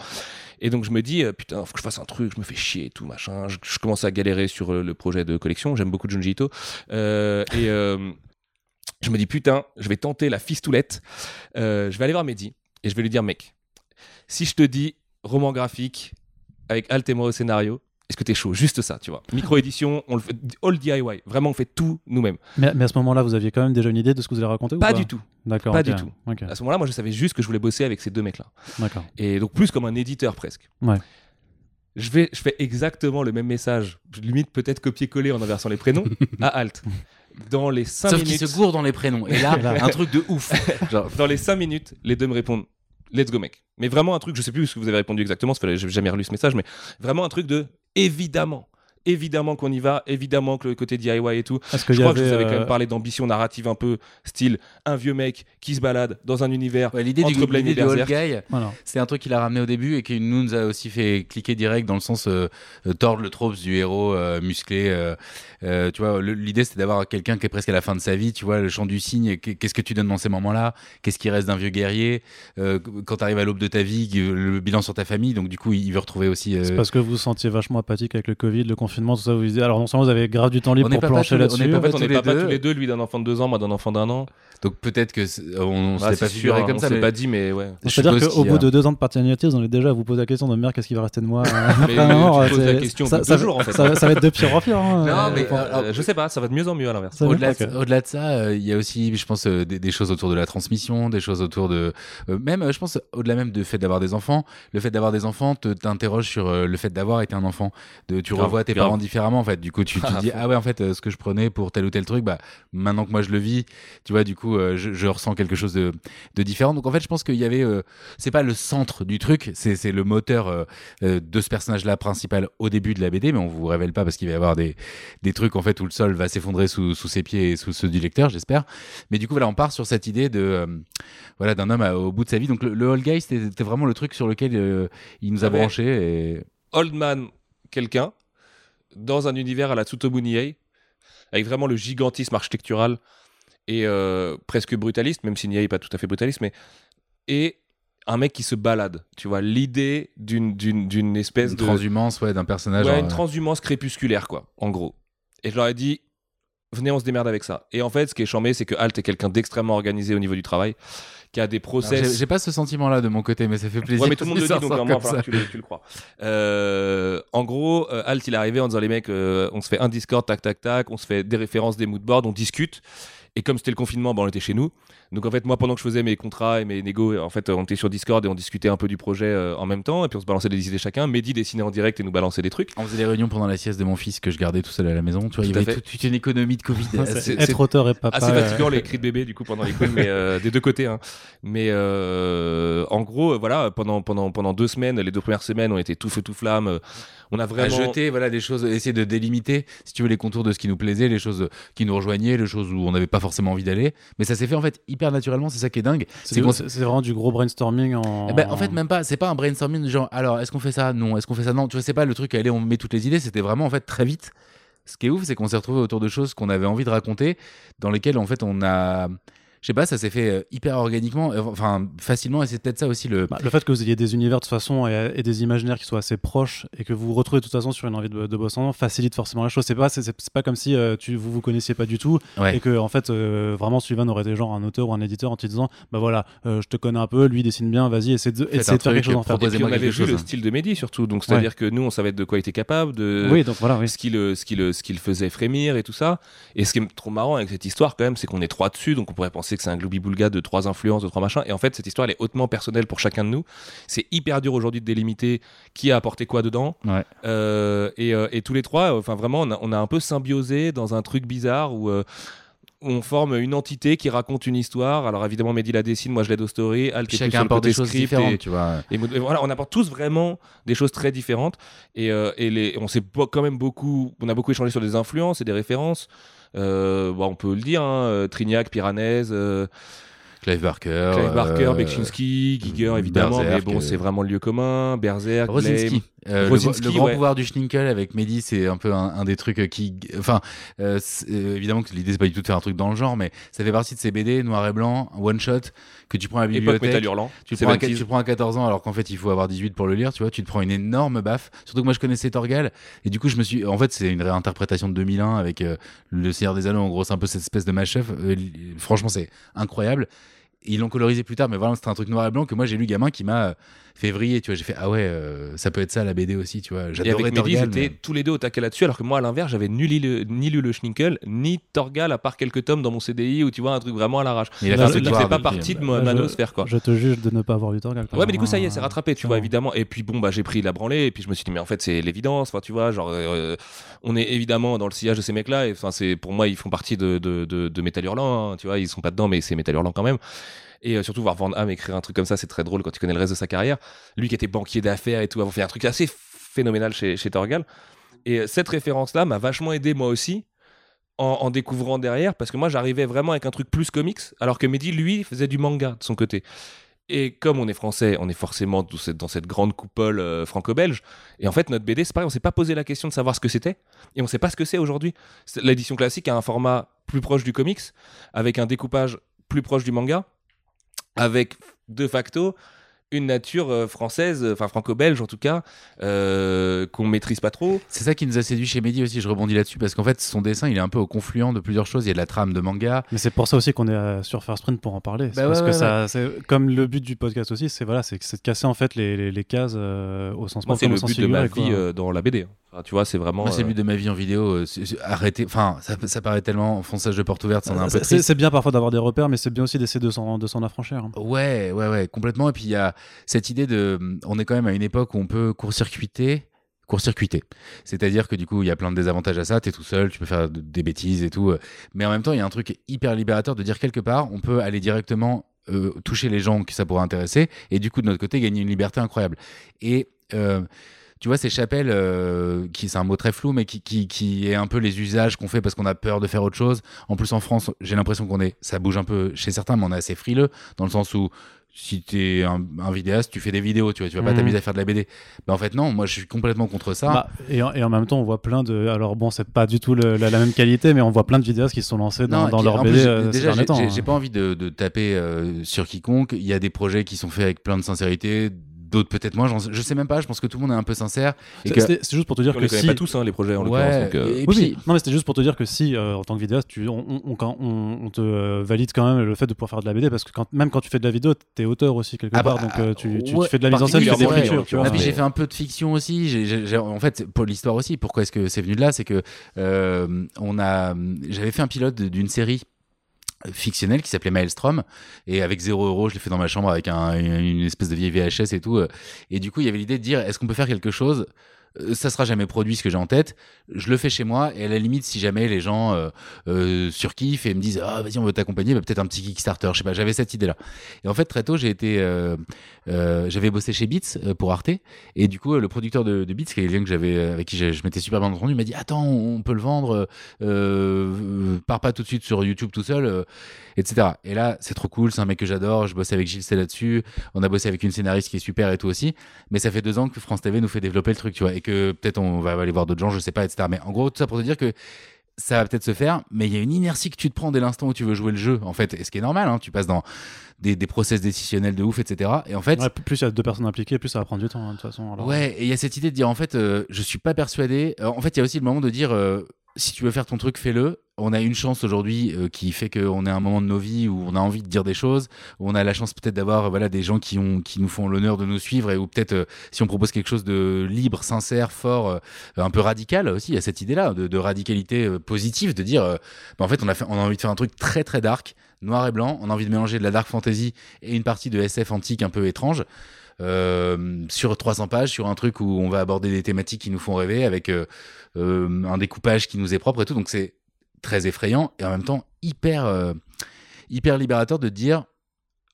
Et donc je me dis, putain, faut que je fasse un truc, je me fais chier et tout, machin. Je, je commence à galérer sur le projet de collection. J'aime beaucoup Junji Ito. Et je me dis, putain, je vais tenter la fistoulette. Euh, je vais aller voir Mehdi et je vais lui dire, mec, si je te dis roman graphique avec Alt et moi au scénario, est-ce que t'es chaud? Juste ça, tu vois. Micro-édition, on le fait, all DIY. Vraiment, on fait tout nous-mêmes. Mais, mais à ce moment-là, vous aviez quand même déjà une idée de ce que vous allez raconter ou Pas du tout. D'accord. pas du tout. À ce moment-là, moi, je savais juste que je voulais bosser avec ces deux mecs-là. D'accord. Et donc, plus comme un éditeur presque. Ouais. Je, vais, je fais exactement le même message, limite peut-être copier-coller en inversant les prénoms, [laughs] à Alt. Dans les 5 Sauf minutes. qu'il se gourde dans les prénoms. Et là, [laughs] un truc de ouf. [laughs] Genre, Dans les 5 minutes, les deux me répondent Let's go, mec. Mais vraiment un truc, je sais plus ce que vous avez répondu exactement, parce que j'ai jamais relu ce message, mais vraiment un truc de évidemment. Évidemment qu'on y va, évidemment que le côté DIY et tout. Est-ce que Je y crois que je vous avais quand euh, même parlé d'ambition narrative un peu style un vieux mec qui se balade dans un univers ouais, l'idée du, entre Blaine l'idée et old Berserk. guy, voilà. c'est un truc qu'il a ramené au début et qui nous nous a aussi fait cliquer direct dans le sens euh, euh, tordre le trope du héros euh, musclé. euh, euh, tu vois, l'idée c'était d'avoir quelqu'un qui est presque à la fin de sa vie. Tu vois, le chant du cygne. qu'est- Qu'est-ce que tu donnes dans ces moments-là? Qu'est-ce qui reste d'un vieux guerrier? Euh, Quand tu arrives à l'aube de ta vie, le bilan sur ta famille. Donc du coup, il veut retrouver aussi. euh, C'est parce que vous vous sentiez vachement apathique avec le Covid, le confinement, tout ça. Vous disiez, alors non seulement vous avez grave du temps libre On pour pas plancher pas les- on là-dessus. n'est pas on tous n'est les pas, pas deux. tous les deux, lui d'un enfant de deux ans, moi d'un enfant d'un an. Donc peut-être que c'est- on, on Ah, s'est pas sûr, comme on ça. s'est mais pas dit, mais ouais. C'est-à-dire qu'au bout de deux ans de paternité, vous en êtes déjà à vous poser la question de merde, qu'est-ce qui va rester de moi euh, après la question ça, va- jours, en fait. Ça, va- ça va être de pire en pire. hein, Non, euh, mais, euh, Euh, je sais pas, ça va de mieux en mieux à l'inverse. Au-delà de, ça, euh, il y a aussi, je pense, euh, des, des choses autour de la transmission, des choses autour de, euh, même, euh, je pense, au-delà même du fait d'avoir des enfants, le fait d'avoir des enfants te t'interroge sur euh, le fait d'avoir été un enfant, de tu revois tes parents différemment en fait. Du coup, tu tu [laughs] Ah, dis ah ouais en fait, euh, ce que je prenais pour tel ou tel truc, bah maintenant que moi je le vis, tu vois, du coup, euh, je, je ressens quelque chose de, de différent. Donc en fait, je pense qu'il y avait, euh, c'est pas le centre du truc, c'est c'est le moteur de ce personnage-là principal au début de la BD, mais on vous révèle pas parce qu'il va y avoir des des trucs en fait où le sol va s'effondrer sous, sous ses pieds et sous ceux du lecteur, j'espère. Mais du coup, voilà, on part sur cette idée de euh, voilà d'un homme à- au bout de sa vie. Donc le, le Old Guy, c'était vraiment le truc sur lequel euh, il nous a Ah ouais. branché. Et... Old Man, quelqu'un, dans un univers à la Tsutomu Nihei, avec vraiment le gigantisme architectural et euh, presque brutaliste, même si Nihei n'est pas tout à fait brutaliste, mais. Et un mec qui se balade, tu vois, l'idée d'une, d'une, d'une espèce Une de. transhumance, ouais, d'un personnage. Ouais, une euh, transhumance crépusculaire, quoi, en gros. Et je leur ai dit, venez, on se démerde avec ça. Et en fait, ce qui est chambé, c'est que Alt est quelqu'un d'extrêmement organisé au niveau du travail, qui a des process. J'ai pas ce sentiment-là de mon côté, mais ça fait plaisir. Ouais, mais tout le monde le dit, donc ça. tu le, tu le crois. Euh, en gros, euh, Alt, il est arrivé en disant les mecs, euh, on se fait un Discord, tac, tac, tac, on se fait des références, des moodboards, on discute. Et comme c'était le confinement, bah, on était chez nous. Donc en fait, moi, pendant que je faisais mes contrats et mes négos, en fait, on était sur Discord et on discutait un peu du projet euh, en même temps. Et puis on se balançait des idées chacun. Mehdi dessinait en direct et nous balançait des trucs. On faisait des réunions pendant la sieste de mon fils que je gardais tout seul à la maison. Tu vois, il y avait toute, une économie de Covid. [laughs] Être auteur et papa. assez euh, fatigant les cris de bébé du coup pendant les coups mais euh, des deux côtés hein. mais euh, en gros voilà pendant pendant pendant deux semaines les deux premières semaines on était tout feu tout flamme on a à vraiment jeter voilà des choses essayer de délimiter si tu veux les contours de ce qui nous plaisait les choses qui nous rejoignaient les choses où on n'avait pas forcément envie d'aller mais ça s'est fait en fait hyper naturellement c'est ça qui est dingue. C'est vraiment du gros brainstorming en. Eh ben, en fait même pas c'est pas un brainstorming genre alors est-ce qu'on fait ça? Non est-ce qu'on fait ça? Non tu vois c'est pas le truc allez on met toutes les idées c'était vraiment en fait très vite. Ce qui est ouf c'est qu'on s'est retrouvé autour de choses qu'on avait envie de raconter dans lesquelles en fait on a je sais pas ça s'est fait euh, hyper organiquement euh, enfin facilement et c'est peut-être ça aussi le Bah, le fait que vous ayez des univers de toute façon et, et des imaginaires qui soient assez proches et que vous vous retrouvez de toute façon sur une envie de, de bosser ensemble facilite forcément la chose. C'est pas, c'est, pas comme si euh, tu, vous vous connaissiez pas du tout Ouais. et que en fait euh, vraiment Sylvain aurait été genre un auteur ou un éditeur en te disant bah voilà euh, je te connais un peu, lui dessine bien, vas-y essaie de, essaie de faire quelque chose en fait. et puis on avait vu le style de Mehdi surtout donc c'est à dire que nous on savait de quoi il était capable de Oui donc voilà oui. ce qui le ce qui le ce qui le faisait frémir et tout ça et ce qui est trop marrant avec cette histoire quand même c'est qu'on est trois dessus donc on pourrait penser que c'est un gloubi-boulga de trois influences de trois machins et en fait cette histoire elle est hautement personnelle pour chacun de nous c'est hyper dur aujourd'hui de délimiter qui a apporté quoi dedans Ouais. Euh, et, euh, et tous les trois enfin vraiment on a, on a un peu symbiosé dans un truc bizarre où euh, où on forme une entité qui raconte une histoire. Alors évidemment, Mehdi la dessine, moi je l'aide au story. Alt est plus chacun sur le apporte côté des choses script différentes et- tu vois et, mood- et voilà, on apporte tous vraiment des choses très différentes et, euh, et les, on s'est quand même beaucoup, on a beaucoup échangé sur des influences et des références. Euh, bon, on peut le dire, hein, euh, Trignac, Piranèse, euh, Clive Barker. Clive Barker, euh, Bekchinski, Giger évidemment, mais bon, euh, c'est vraiment le lieu commun. Berserk, Rosinski. Euh, le- grand ouais. pouvoir du Schninkel avec Mehdi, c'est un peu un, un des trucs euh, qui. Enfin, euh, euh, évidemment que l'idée, c'est pas du tout de faire un truc dans le genre, mais ça fait partie de ces BD noir et blanc, one shot, que tu prends à la bibliothèque. Tu prends à, 70s. tu le prends à 14 ans alors qu'en fait il faut avoir 18 pour le lire, tu vois, tu te prends une énorme baffe. Surtout que moi je connaissais Torgal et du coup je me suis en fait c'est une réinterprétation de 2001 avec le Seigneur des Anneaux en gros, c'est un peu cette espèce de mashup franchement c'est incroyable. Ils l'ont colorisé plus tard mais voilà, c'était un truc noir et blanc que moi j'ai lu gamin qui m'a euh, vriller, tu vois, j'ai fait ah ouais, euh, ça peut être ça la BD aussi, tu vois. Et J'adorais avec Mehdi, ils Torgal. étaient mais- tous les deux au taquet là-dessus, alors que moi, à l'inverse, j'avais ni lu, le, ni lu le Schninkel, ni Torgal, à part quelques tomes dans mon CDI, où tu vois un truc vraiment à l'arrache. Il a fait pas partie de ma, nosphère, quoi. Je te juge de ne pas avoir lu Torgal. Ouais, mais du coup, ça y est, c'est rattrapé, tu vois, évidemment. Et puis, bon, bah, j'ai pris la branlée, et puis je me suis dit, mais en fait, c'est l'évidence, enfin, tu vois, genre, euh, on est évidemment dans le sillage de ces mecs-là, et enfin, c'est, pour moi, ils font partie de, de, de, de Metal Hurlant, hein, tu vois, ils sont pas dedans, mais c'est Metal Hurlant quand même. Et euh, surtout, voir Van Damme écrire un truc comme ça, c'est très drôle quand tu connais le reste de sa carrière. Lui qui était banquier d'affaires et tout, avoir fait un truc assez phénoménal chez, chez Torgal. Et euh, cette référence-là m'a vachement aidé, moi aussi, en, découvrant derrière, parce que moi, j'arrivais vraiment avec un truc plus comics, alors que Mehdi, lui, faisait du manga de son côté. Et comme on est français, on est forcément dans cette, grande coupole euh, franco-belge. Et en fait, notre BD, c'est pareil, on s'est pas posé la question de savoir ce que c'était. Et on sait pas ce que c'est aujourd'hui. L'édition classique a un format plus proche du comics, avec un découpage plus proche du manga, avec de facto une nature euh, française, enfin franco-belge en tout cas, euh, qu'on maîtrise pas trop. C'est ça qui nous a séduit chez Mehdi aussi, je rebondis là-dessus parce qu'en fait son dessin, il est un peu au confluent de plusieurs choses, il y a de la trame de manga, Mais c'est pour ça aussi qu'on est euh, sur First Print pour en parler. Bah parce ouais, que ouais, ça, c'est comme le but du podcast aussi, c'est voilà, c'est de casser en fait les, les, les cases euh, au sens propre c'est le but de ma vie euh, dans la BD. Enfin, tu vois, c'est vraiment. Moi, c'est euh, le but de ma vie en vidéo. euh, arrêter. Enfin, ça, ça paraît tellement fonçage de porte ouverte, ça en un peu C'est- bien parfois d'avoir des repères, mais c'est bien aussi d'essayer de s'en de s'en affranchir. hein. Ouais, ouais, ouais, complètement. Et puis il y a cette idée de. On est quand même à une époque où on peut court-circuiter. Court-circuiter. C'est-à-dire que du coup, il y a plein de désavantages à ça. T'es tout seul, tu peux faire de- des bêtises et tout. euh, Mais en même temps, il y a un truc hyper libérateur de dire quelque part, on peut aller directement euh, toucher les gens que ça pourrait intéresser et du coup, de notre côté, gagner une liberté incroyable. Et. euh, tu vois, ces chapelles, euh, qui c'est un mot très flou, mais qui, qui, qui est un peu les usages qu'on fait parce qu'on a peur de faire autre chose. En plus, en France, j'ai l'impression qu'on est, ça bouge un peu chez certains, mais on est assez frileux dans le sens où si tu es un, un vidéaste, tu fais des vidéos, tu vois, tu vas pas Mhm. t'amuser à faire de la BD. Ben, en fait, non, moi je suis complètement contre ça. Bah, et, en, et en même temps, on voit plein de. Alors bon, c'est pas du tout le- la, la même qualité, mais on voit plein de vidéastes qui se sont lancés dans, Non, dans leur BD plus, euh, déjà, j'ai- hein. j'ai pas envie de, de taper euh, sur quiconque. Il y a des projets qui sont faits avec plein de sincérité, d'autres peut-être moins. Je sais même pas. Je pense que tout le monde est un peu sincère. C'est que- juste pour te dire on que les si. pas tous, hein, les projets en Ouais, l'occurrence. donc, euh, Oui, puis- oui. non mais c'était juste pour te dire que si euh, en tant que vidéaste tu, on, on- on- on- on te euh, valide quand même le fait de pouvoir faire de la BD parce que quand, même quand tu fais de la vidéo t'es auteur aussi quelque Ah part bah, donc euh, tu, tu- ouais, tu fais de la mise en scène tu fais ouais, ouais, vois Ah, puis mais- j'ai fait un peu de fiction aussi. En fait, pour l'histoire aussi, pourquoi est-ce que c'est venu de là C'est que euh, on a, j'avais fait un pilote d'une série fictionnelle qui s'appelait Maelstrom. Et avec 0 euros je l'ai fait dans ma chambre avec un- une espèce de vieille VHS et tout. Et du coup il y avait l'idée de dire est-ce qu'on peut faire quelque chose ça sera jamais produit ce que j'ai en tête. Je le fais chez moi et à la limite si jamais les gens euh, euh, surkiffent et me disent ah vas-y on veut t'accompagner bah, peut-être un petit Kickstarter je sais pas j'avais cette idée là et en fait très tôt j'ai été euh, euh, j'avais bossé chez Beats euh, pour Arte. Et du coup euh, le producteur de, Beats qui est quelqu'un que j'avais euh, avec qui je, m'étais super bien entendu m'a dit attends on peut le vendre euh, euh, pars pas tout de suite sur YouTube tout seul euh, etc et là c'est trop cool c'est un mec que j'adore je bosse avec Gilles C là-dessus on a bossé avec une scénariste qui est super et tout aussi mais ça fait deux ans que France TV nous fait développer le truc tu vois et que peut-être on va aller voir d'autres gens je sais pas etc mais en gros tout ça pour te dire que ça va peut-être se faire, mais il y a une inertie que tu te prends dès l'instant où tu veux jouer le jeu, en fait, et ce qui est normal, hein, tu passes dans des, des process décisionnels de ouf, etc. Et en fait, Ouais, plus il y a deux personnes impliquées plus ça va prendre du temps hein, de toute façon alors. Ouais, et il y a cette idée de dire en fait, euh, je suis pas persuadé. Euh, en fait, il y a aussi le moment de dire euh, si tu veux faire ton truc, fais-le. On a une chance aujourd'hui euh, qui fait qu'on est à un moment de nos vies où on a envie de dire des choses, où on a la chance peut-être d'avoir voilà des gens qui ont qui nous font l'honneur de nous suivre et où peut-être euh, si on propose quelque chose de libre, sincère, fort, euh, un peu radical aussi, il y a cette idée-là de, de radicalité euh, positive, de dire bah, en fait on a fait, on a envie de faire un truc très très dark, noir et blanc. On a envie de mélanger de la dark fantasy et une partie de SF antique un peu étrange euh, sur 300 pages, sur un truc où on va aborder des thématiques qui nous font rêver, avec euh, un découpage qui nous est propre et tout. Donc c'est très effrayant et en même temps hyper, euh, hyper libérateur de dire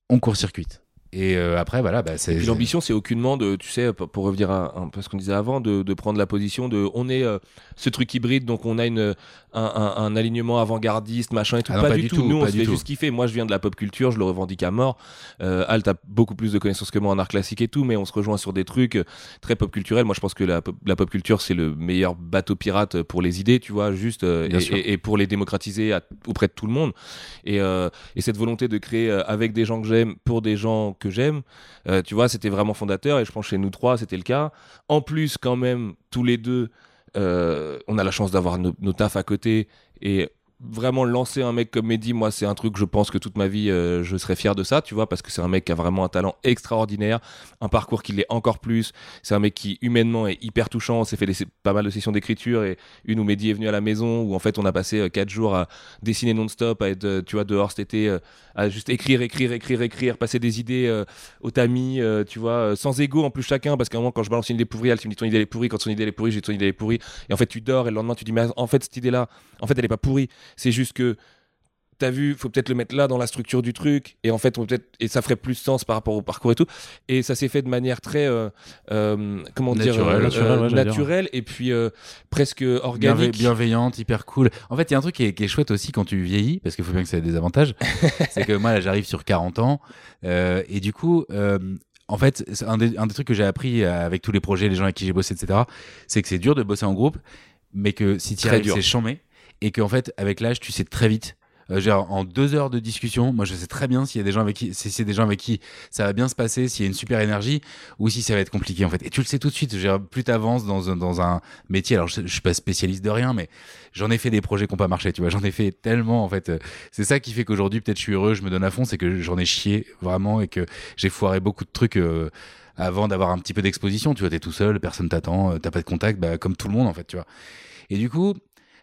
on court-circuite. Et euh, après, voilà, bah, c'est. L'ambition, c'est aucunement de, tu sais, pour pour revenir à un peu ce qu'on disait avant, de, de prendre la position de, on est euh, ce truc hybride, donc on a une, un, un, un- un alignement avant-gardiste, machin et tout. Ah non, pas, pas du tout. tout, Nous, on se fait tout. juste kiffer. Moi, je viens de la pop culture, je le revendique à mort. Euh, Alt a beaucoup plus de connaissances que moi en art classique et tout, mais on se rejoint sur des trucs euh, très pop culturels. Moi, je pense que la pop, la pop culture, c'est le meilleur bateau pirate pour les idées, tu vois, juste euh, et, sûr. et- et pour les démocratiser à- auprès de tout le monde. Et, euh, et cette volonté de créer euh, avec des gens que j'aime, pour des gens que j'aime, euh, tu vois, c'était vraiment fondateur. Et je pense que chez nous trois, c'était le cas. En plus, quand même, tous les deux, euh, on a la chance d'avoir nos, nos tafs à côté et vraiment lancer un mec comme Mehdi, moi, c'est un truc, je pense que toute ma vie, euh, je serais fier de ça, tu vois, parce que c'est un mec qui a vraiment un talent extraordinaire, un parcours qui l'est encore plus. C'est un mec qui, humainement, est hyper touchant. On s'est fait pas mal de sessions d'écriture et une où Mehdi est venu à la maison, où en fait, on a passé euh, quatre jours à dessiner non-stop, à être, euh, tu vois, dehors cet été, euh, à juste écrire, écrire, écrire, écrire, passer des idées au tamis, tu vois, sans ego en plus chacun, parce qu'à un moment, quand je balance une idée pourrie, elle me dit ton idée elle est pourrie, quand son idée elle est pourrie, j'ai ton idée elle est pourrie. Et en fait, tu dors et le lendemain, tu dis, mais en fait, cette idée-là, en fait, elle est pas pourrie. C'est juste que t'as vu, faut peut-être le mettre là dans la structure du truc, et en fait, on peut peut-être, et ça ferait plus sens par rapport au parcours et tout. Et ça s'est fait de manière très, euh, euh, comment dire, Naturelle. euh, Naturelle, euh, ouais, et puis presque organique. bienveillante, hyper cool. En fait, il y a un truc qui est, qui est chouette aussi quand tu vieillis, parce qu'il faut bien que ça ait des avantages. [laughs] c'est que moi, là, j'arrive sur 40 ans, et du coup, en fait, un des, un des trucs que j'ai appris avec tous les projets, les gens avec qui j'ai bossé, etc., c'est que c'est dur de bosser en groupe, mais que si tu arrives, c'est chambé, et qu'en fait, avec l'âge, tu sais très vite. Euh, genre, en deux heures de discussion, moi je sais très bien s'il y a des gens avec qui, si c'est des gens avec qui ça va bien se passer, s'il y a une super énergie, ou si ça va être compliqué en fait. Et tu le sais tout de suite. Genre, plus t'avances dans un, dans un métier, alors je, je suis pas spécialiste de rien, mais j'en ai fait des projets qui n'ont pas marché, tu vois. J'en ai fait tellement en fait. Euh, C'est ça qui fait qu'aujourd'hui peut-être je suis heureux, je me donne à fond, c'est que j'en ai chié vraiment et que j'ai foiré beaucoup de trucs. euh, avant d'avoir un petit peu d'exposition, tu vois, t'es tout seul, personne t'attend, euh, t'as pas de contact, bah, comme tout le monde en fait, tu vois. Et du coup,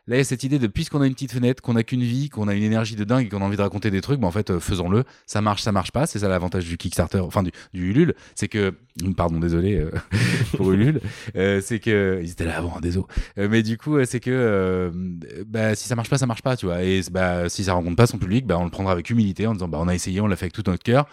là, il y a cette idée de puisqu'on a une petite fenêtre, qu'on a qu'une vie, qu'on a une énergie de dingue et qu'on a envie de raconter des trucs, bah, en fait, euh, faisons-le. Ça marche, ça marche pas. C'est ça l'avantage du Kickstarter, enfin du, du Ulule, c'est que, pardon, désolé euh, [laughs] pour Ulule, euh, c'est que ils étaient là avant, hein, désolé. Mais du coup, c'est que, euh, bah, si ça marche pas, ça marche pas, tu vois. Et bah, si ça rencontre pas son public, bah, on le prendra avec humilité en disant, bah, on a essayé, on l'a fait avec tout notre cœur.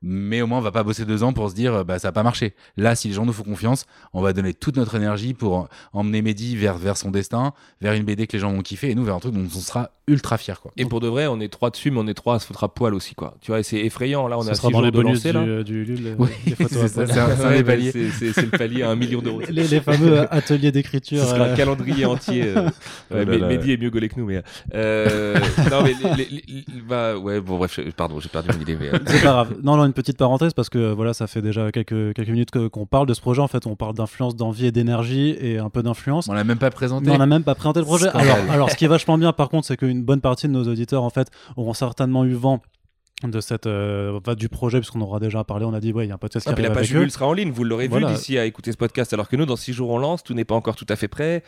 Mais au moins, on va pas bosser deux ans pour se dire, euh, bah, ça a pas marché. Là, si les gens nous font confiance, on va donner toute notre énergie pour emmener Mehdi vers, vers son destin, vers une BD que les gens vont kiffer et nous vers un truc dont on sera ultra fiers, quoi. Et pour de vrai, on est trois dessus, mais on est trois à se foutre à poil aussi, quoi. Tu vois, et c'est effrayant. Là, on Ça a sera dans les de bonus lancé, là. du, du Oui, les photos [laughs] c'est c'est c'est c'est- C'est c'est le palier à un million d'euros. les, les fameux ateliers d'écriture. [laughs] Ce sera euh, un calendrier entier. euh, [laughs] ouais, Oh là mais- là. Mehdi est mieux gaulé que nous, mais. euh, non, mais. les- les- les- bah, ouais, bon, bref, pardon, j'ai perdu mon idée, mais. euh, C'est pas grave. Non, non, une petite parenthèse parce que voilà, ça fait déjà quelques, quelques minutes qu'on parle de ce projet. En fait, on parle d'influence, d'envie et d'énergie et un peu d'influence. On l'a même pas présenté. Mais on n'a même pas présenté le projet. Alors, alors, ce qui est vachement bien, par contre, c'est qu'une bonne partie de nos auditeurs, en fait, auront certainement eu vent de cette euh, du projet puisqu'on aura déjà parlé on a dit ouais il y a un podcast qui Ah, puis la arrive page. Ulule sera en ligne, vous l'aurez Voilà. vu d'ici à écouter ce podcast. Alors que nous, dans six jours, on lance, tout n'est pas encore tout à fait prêt.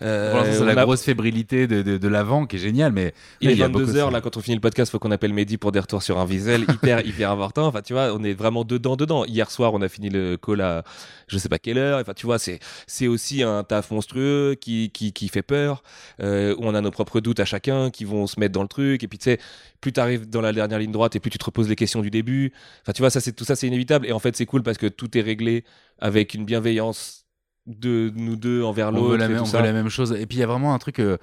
Euh, l'instant, c'est la a- grosse fébrilité de, de, de l'avant qui est géniale, mais Il est y a beaucoup 22h, de- là, quand on finit le podcast, faut qu'on appelle Mehdi pour des retours sur un visuel hyper, [laughs] hyper important. Enfin, tu vois, on est vraiment dedans, dedans. Hier soir, on a fini le call à je sais pas quelle heure. Enfin, tu vois, c'est, c'est aussi un taf monstrueux qui, qui, qui fait peur, euh, où on a nos propres doutes à chacun qui vont se mettre dans le truc. Et puis, tu sais, plus tu arrives dans la dernière ligne droite et plus tu te reposes les questions du début. Enfin, tu vois, ça, c'est, tout ça, c'est inévitable. Et en fait, c'est cool parce que tout est réglé avec une bienveillance de nous deux envers on, l'autre. veut la, et même- tout on veut la même chose. Et puis il y a vraiment un truc, euh,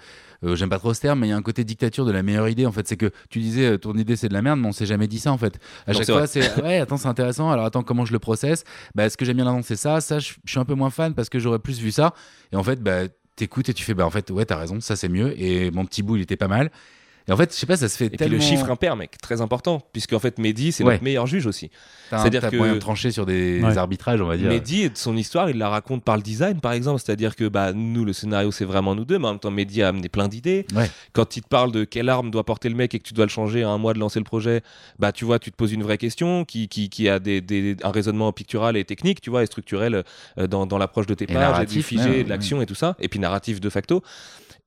euh, j'aime pas trop ce terme, mais il y a un côté dictature de la meilleure idée. En fait, c'est que tu disais euh, ton idée c'est de la merde, mais on s'est jamais dit ça en fait. À Non, chaque c'est fois, c'est ouais, attends, c'est intéressant. Alors attends, comment je le processe? Bah, ce que j'aime bien c'est ça. Ça, je je suis un peu moins fan parce que j'aurais plus vu ça. Et en fait, bah, t'écoutes et tu fais, bah, en fait, ouais, t'as raison, ça c'est mieux. Et mon petit bout, il était pas mal. Et en fait, je sais pas, ça se fait Et puis le chiffre impair, mec, très important, puisque en fait Mehdi, c'est Ouais. notre meilleur juge aussi. C'est-à-dire que- moyen de trancher sur des Ouais. arbitrages, on va dire. Mehdi, son histoire, il la raconte par le design, par exemple. C'est-à-dire que bah, nous, le scénario, c'est vraiment nous deux, mais en même temps, Mehdi a amené plein d'idées. Ouais. Quand il te parle de quelle arme doit porter le mec et que tu dois le changer à un mois de lancer le projet, bah, tu vois, tu te poses une vraie question qui, qui, qui a des, des- un raisonnement pictural et technique, tu vois, et structurel euh, dans, dans l'approche de tes pages, et du narratif figé, de l'action et tout ça, et puis narratif de facto.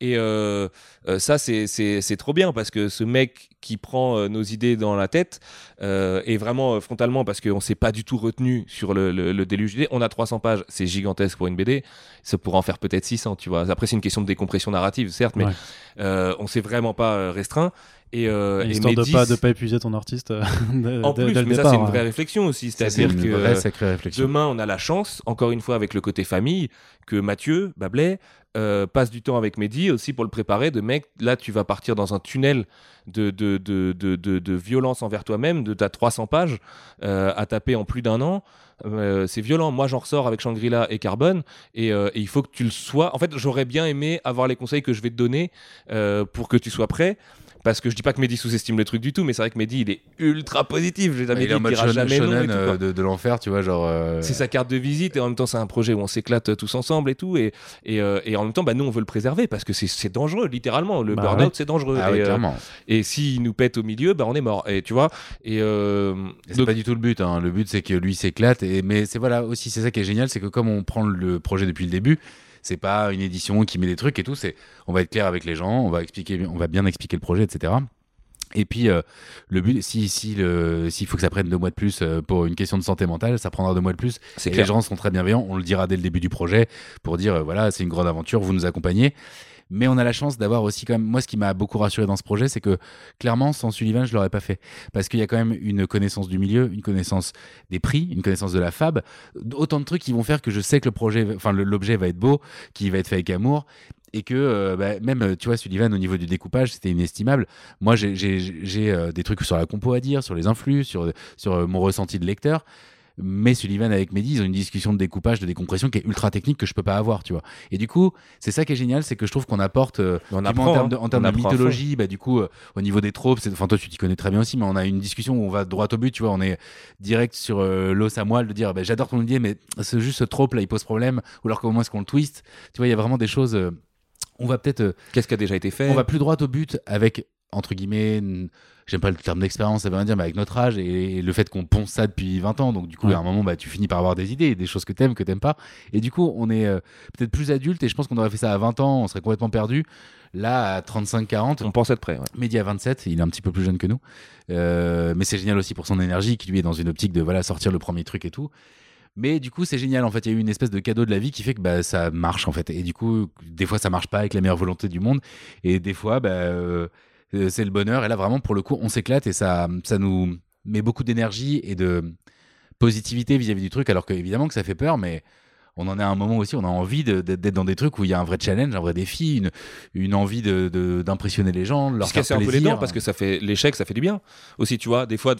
Et euh, euh, ça, c'est- c'est c'est trop bien parce que ce mec qui prend euh, nos idées dans la tête euh, et vraiment frontalement parce qu'on s'est pas du tout retenu sur le, le, le déluge d'idées. On a 300 pages, c'est gigantesque pour une BD. Ça pourrait en faire peut-être 600, tu vois. Après, c'est une question de décompression narrative, certes, mais Ouais. euh, on s'est vraiment pas restreint. Et, euh, et Histoire de Mehdi, pas, de pas épuiser ton artiste. euh, [laughs] en plus, mais ça c'est une vraie réflexion aussi, c'est-à-dire que. Demain, on a la chance, encore une fois avec le côté famille, que Mathieu Bablet euh, passe du temps avec Mehdi aussi pour le préparer. De mec, là, tu vas partir dans un tunnel de, de, de, de, de- violence envers toi-même, de ta 300 pages euh, à taper en plus d'un an. Euh, c'est violent. Moi, j'en ressors avec Shangri-La et Carbone, et, et il faut que tu le sois. En fait, j'aurais bien aimé avoir les conseils que je vais te donner pour que tu sois prêt. Parce que je dis pas que Mehdi sous-estime le truc du tout, mais c'est vrai que Mehdi, il est ultra positif. Jamais il est en mode shonen, jamais non tout, de, de l'enfer, tu vois, genre. C'est sa carte de visite et en même temps c'est un projet où on s'éclate tous ensemble et tout et, et, et en même temps bah, nous on veut le préserver parce que c'est- dangereux littéralement le Bah burn-out ouais. c'est dangereux Ah et, ouais, euh, clairement. et s'il nous pète au milieu bah on est mort et tu vois et euh, Et C'est donc- pas du tout le but. hein. Le but, c'est que lui s'éclate. Et mais c'est voilà aussi, c'est ça qui est génial, c'est que comme on prend le projet depuis le début, c'est pas une édition qui met des trucs et tout. C'est on va être clair avec les gens, on va expliquer, on va bien expliquer le projet, etc. Et puis euh, le but, si si le s'il faut que ça prenne deux mois de plus euh, pour une question de santé mentale, ça prendra deux mois de plus. c'est Et les gens seront très bienveillants. On le dira dès le début du projet pour dire euh, voilà, c'est une grande aventure, vous nous accompagnez. Mais on a la chance d'avoir aussi quand même. Moi, ce qui m'a beaucoup rassuré dans ce projet, c'est que clairement, sans Sullivan, je l'aurais pas fait parce qu'il y a quand même une connaissance du milieu, une connaissance des prix, une connaissance de la fab, autant de trucs qui vont faire que je sais que le projet, enfin l'objet va être beau, qu'il va être fait avec amour. Et que euh, bah, même, euh, tu vois, Sullivan, au niveau du découpage, c'était inestimable. Moi, j'ai- j'ai j'ai, euh, des trucs sur la compo à dire, sur les influx, sur, sur mon ressenti de lecteur. Mais Sullivan avec Mehdi, ils ont une discussion de découpage, de décompression qui est ultra technique que je peux pas avoir, tu vois. Et du coup, c'est ça qui est génial, c'est que je trouve qu'on apporte, euh, on apprend en termes hein. de, en termes fond. mythologie, bah, du coup, euh, au niveau des tropes, enfin toi tu t'y connais très bien aussi, mais on a une discussion où on va droit au but, tu vois, on est direct sur euh, l'os à moelle de dire, bah, j'adore ton idée, mais c'est juste ce trope là, il pose problème, ou alors comment est-ce qu'on le twist, tu vois, il y a vraiment des choses, on va peut-être, euh, qu'est-ce qui a déjà été fait on va plus droit au but avec entre guillemets j'aime pas le terme d'expérience ça veut rien dire mais avec notre âge et, le fait qu'on ponce ça depuis 20 ans donc du coup Ouais. à un moment bah tu finis par avoir des idées des choses que t'aimes que t'aimes pas et du coup on est euh, peut-être plus adulte et je pense qu'on aurait fait ça à 20 ans on serait complètement perdu là à 35 40 on pense être prêt ouais. Mehdi à 27, il est un petit peu plus jeune que nous. Euh, mais c'est génial aussi pour son énergie, qui lui est dans une optique de voilà sortir le premier truc et tout. Mais du coup, c'est génial. En fait, il y a eu une espèce de cadeau de la vie qui fait que bah, ça marche en fait. Et du coup, des fois, ça marche pas avec la meilleure volonté du monde. Et des fois, bah, euh, euh, c'est le bonheur. Et là, vraiment, pour le coup, on s'éclate et ça, ça nous met beaucoup d'énergie et de positivité vis-à-vis du truc. Alors que évidemment que ça fait peur, mais on en est à un moment aussi, on a envie d'être dans des trucs où il y a un vrai challenge, un vrai défi, une, une envie de- de- d'impressionner les gens, de leur faire casser un peu les plaisir. dents parce que ça fait l'échec ça fait du bien aussi tu vois des fois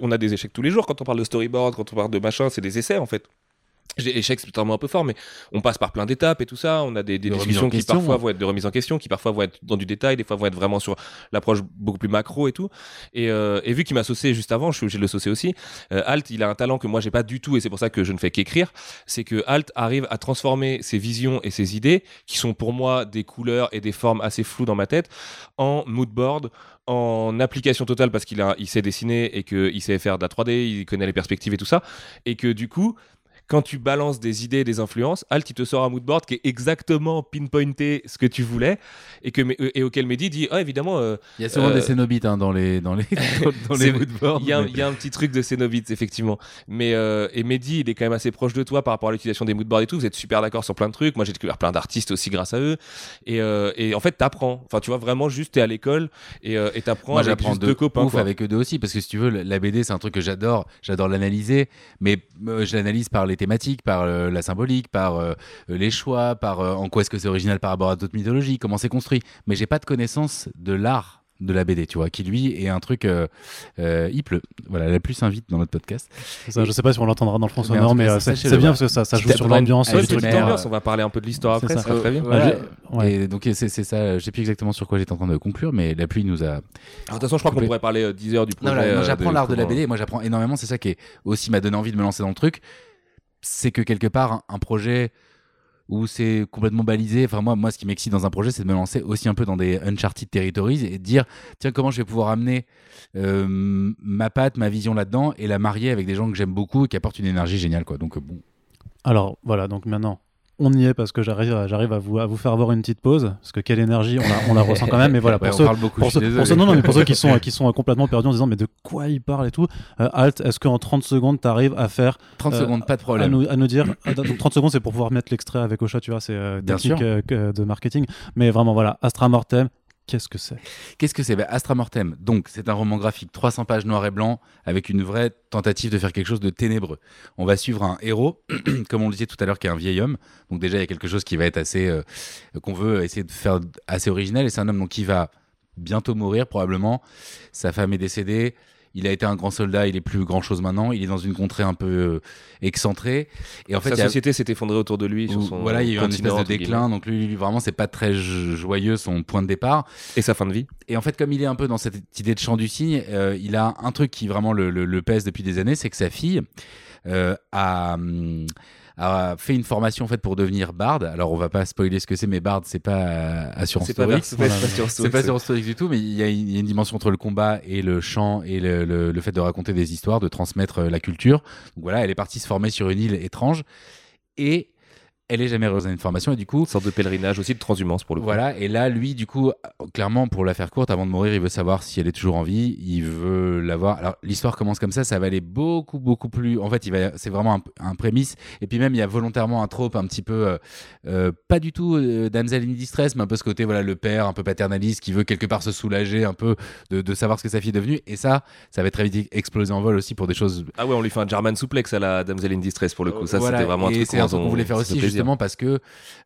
on a des échecs tous les jours quand on parle de storyboard quand on parle de machin c'est des essais en fait échec, c'est un mot un peu fort, mais on passe par plein d'étapes et tout ça. On a des, des De discussions qui question, parfois ouais. vont être de remise en question, qui parfois vont être dans du détail, des fois vont être vraiment sur l'approche beaucoup plus macro et tout. Et, euh, et vu qu'il m'a saucé juste avant, je suis obligé de le saucer aussi. euh, Alt, il a un talent que moi j'ai pas du tout et c'est pour ça que je ne fais qu'écrire. C'est que Alt arrive à transformer ses visions et ses idées, qui sont pour moi des couleurs et des formes assez floues dans ma tête, en mood board, en application totale parce qu'il a, il sait dessiner et qu'il sait faire de la 3D, il connaît les perspectives et tout ça, et que du coup, quand tu balances des idées, des influences, Alt, il te sort un moodboard qui est exactement pinpointé ce que tu voulais et, que, et auquel Mehdi dit Ah, évidemment, euh, Il y a souvent Euh, des cénobites hein, dans les dans les [laughs] dans les moodboards. il y, a, mais- y a un petit truc de Cénobites, effectivement. Mais, euh, et Mehdi, il est quand même assez proche de toi par rapport à l'utilisation des moodboards et tout. Vous êtes super d'accord sur plein de trucs. Moi, j'ai découvert plein d'artistes aussi grâce à eux. Et, euh, et en fait, t'apprends. Enfin, tu vois, vraiment, juste, t'es à l'école et euh, et t'apprends Moi, avec j'apprends juste de deux copains. ouf quoi. avec eux deux aussi, parce que si tu veux, la- BD, c'est un truc que j'adore. J'adore l'analyser, mais euh, je l'analyse par les thématiques, par euh, la symbolique, par euh, les choix, par euh, en quoi est-ce que c'est original par rapport à d'autres mythologies, comment c'est construit. Mais j'ai pas de connaissance de l'art de la BD, tu vois, qui lui est un truc. euh, euh, il pleut. Voilà, la plus invite dans notre podcast. Ça, je sais pas si on l'entendra dans le fond Mais mais euh, c'est bien voilà. parce que ça, ça joue sur l'ambiance. Ouais, Ah, On va parler un peu de l'histoire après. ça. Ça sera très bien. Voilà. Ah, ouais. Et donc c'est ça. Je sais plus exactement sur quoi j'étais en train de conclure, mais la pluie nous a Alors, de toute façon, je crois qu'on pourrait parler euh, 10 heures du projet. Non, j'apprends l'art de la BD. Moi j'apprends énormément. C'est ça qui est aussi m'a donné envie de me lancer dans le truc. C'est que quelque part un, projet où c'est complètement balisé. Enfin moi, moi ce qui m'excite dans un projet, c'est de me lancer aussi un peu dans des uncharted territories et de dire tiens comment je vais pouvoir amener euh, ma patte, ma vision là-dedans et la marier avec des gens que j'aime beaucoup et qui apportent une énergie géniale quoi. Donc euh, bon. Alors voilà, donc maintenant on y est parce que j'arrive à, j'arrive à vous, à vous faire avoir une petite pause parce que quelle énergie on la, on la ressent quand même. Mais voilà, pour Ouais, ceux, parle beaucoup. pour ceux, pour non, non, mais pour ceux qui [laughs] sont, qui sont complètement perdus en disant mais de quoi il parle et tout, euh, Alt, est-ce qu'en 30 secondes tu arrives à faire 30 euh, secondes, pas de à problème. nous, à nous dire ah, donc 30 secondes c'est pour pouvoir mettre l'extrait avec Ocha tu vois c'est euh, technique euh, de marketing mais vraiment voilà Astra Mortem Qu'est-ce que c'est? Qu'est-ce que c'est? Ben, Astra Mortem, donc c'est un roman graphique 300 pages noir et blanc avec une vraie tentative de faire quelque chose de ténébreux. On va suivre un héros, [clears throat] comme on le disait tout à l'heure, qui est un vieil homme. Donc déjà il y a quelque chose qui va être assez euh, qu'on veut essayer de faire assez original et c'est un homme qui va bientôt mourir probablement. Sa femme est décédée. Il a été un grand soldat, il est plus grand chose maintenant. Il est dans une contrée un peu euh, excentrée. Et en fait, Sa a- société s'est effondrée autour de lui. Sur où- son voilà, il y a eu un espèce de déclin. Donc lui, lui, vraiment, c'est pas très jo- joyeux son point de départ. Et sa fin de vie. Et en fait, comme il est un peu dans cette idée de chant du cygne, euh, il a un truc qui vraiment le, le- le pèse depuis des années, c'est que sa fille euh, a, hum, a fait une formation en fait pour devenir barde. Alors, on va pas spoiler ce que c'est, mais barde, c'est pas euh, Assurance C'est pas, c'est pas, c'est pas sur historique du tout, mais il y, a une dimension entre le combat et le chant et le, le- le fait de raconter des histoires, de transmettre euh, la culture. Donc voilà, elle est partie se former sur une île étrange et elle est jamais revenue à une formation et du coup, Une sorte de pèlerinage aussi de transhumance pour le coup. voilà. Et là, lui, du coup, clairement, pour la faire courte, avant de mourir, il veut savoir si elle est toujours en vie. Il veut la voir. Alors, l'histoire commence comme ça. Ça va aller beaucoup, beaucoup plus. En fait, il va. C'est vraiment un, un prémisse. Et puis même, il y a volontairement un trope un petit peu, euh, euh, pas du tout euh, damsel in distress, mais un peu ce côté, voilà, le père, un peu paternaliste, qui veut quelque part se soulager, un peu de, de savoir ce que sa fille est devenue. Et ça, ça va très vite exploser en vol aussi pour des choses Ah ouais, on lui fait un German suplex à la Damsel in Distress pour le coup. Ça, Voilà, c'était vraiment un truc qu'on- voulait faire aussi. Justement parce que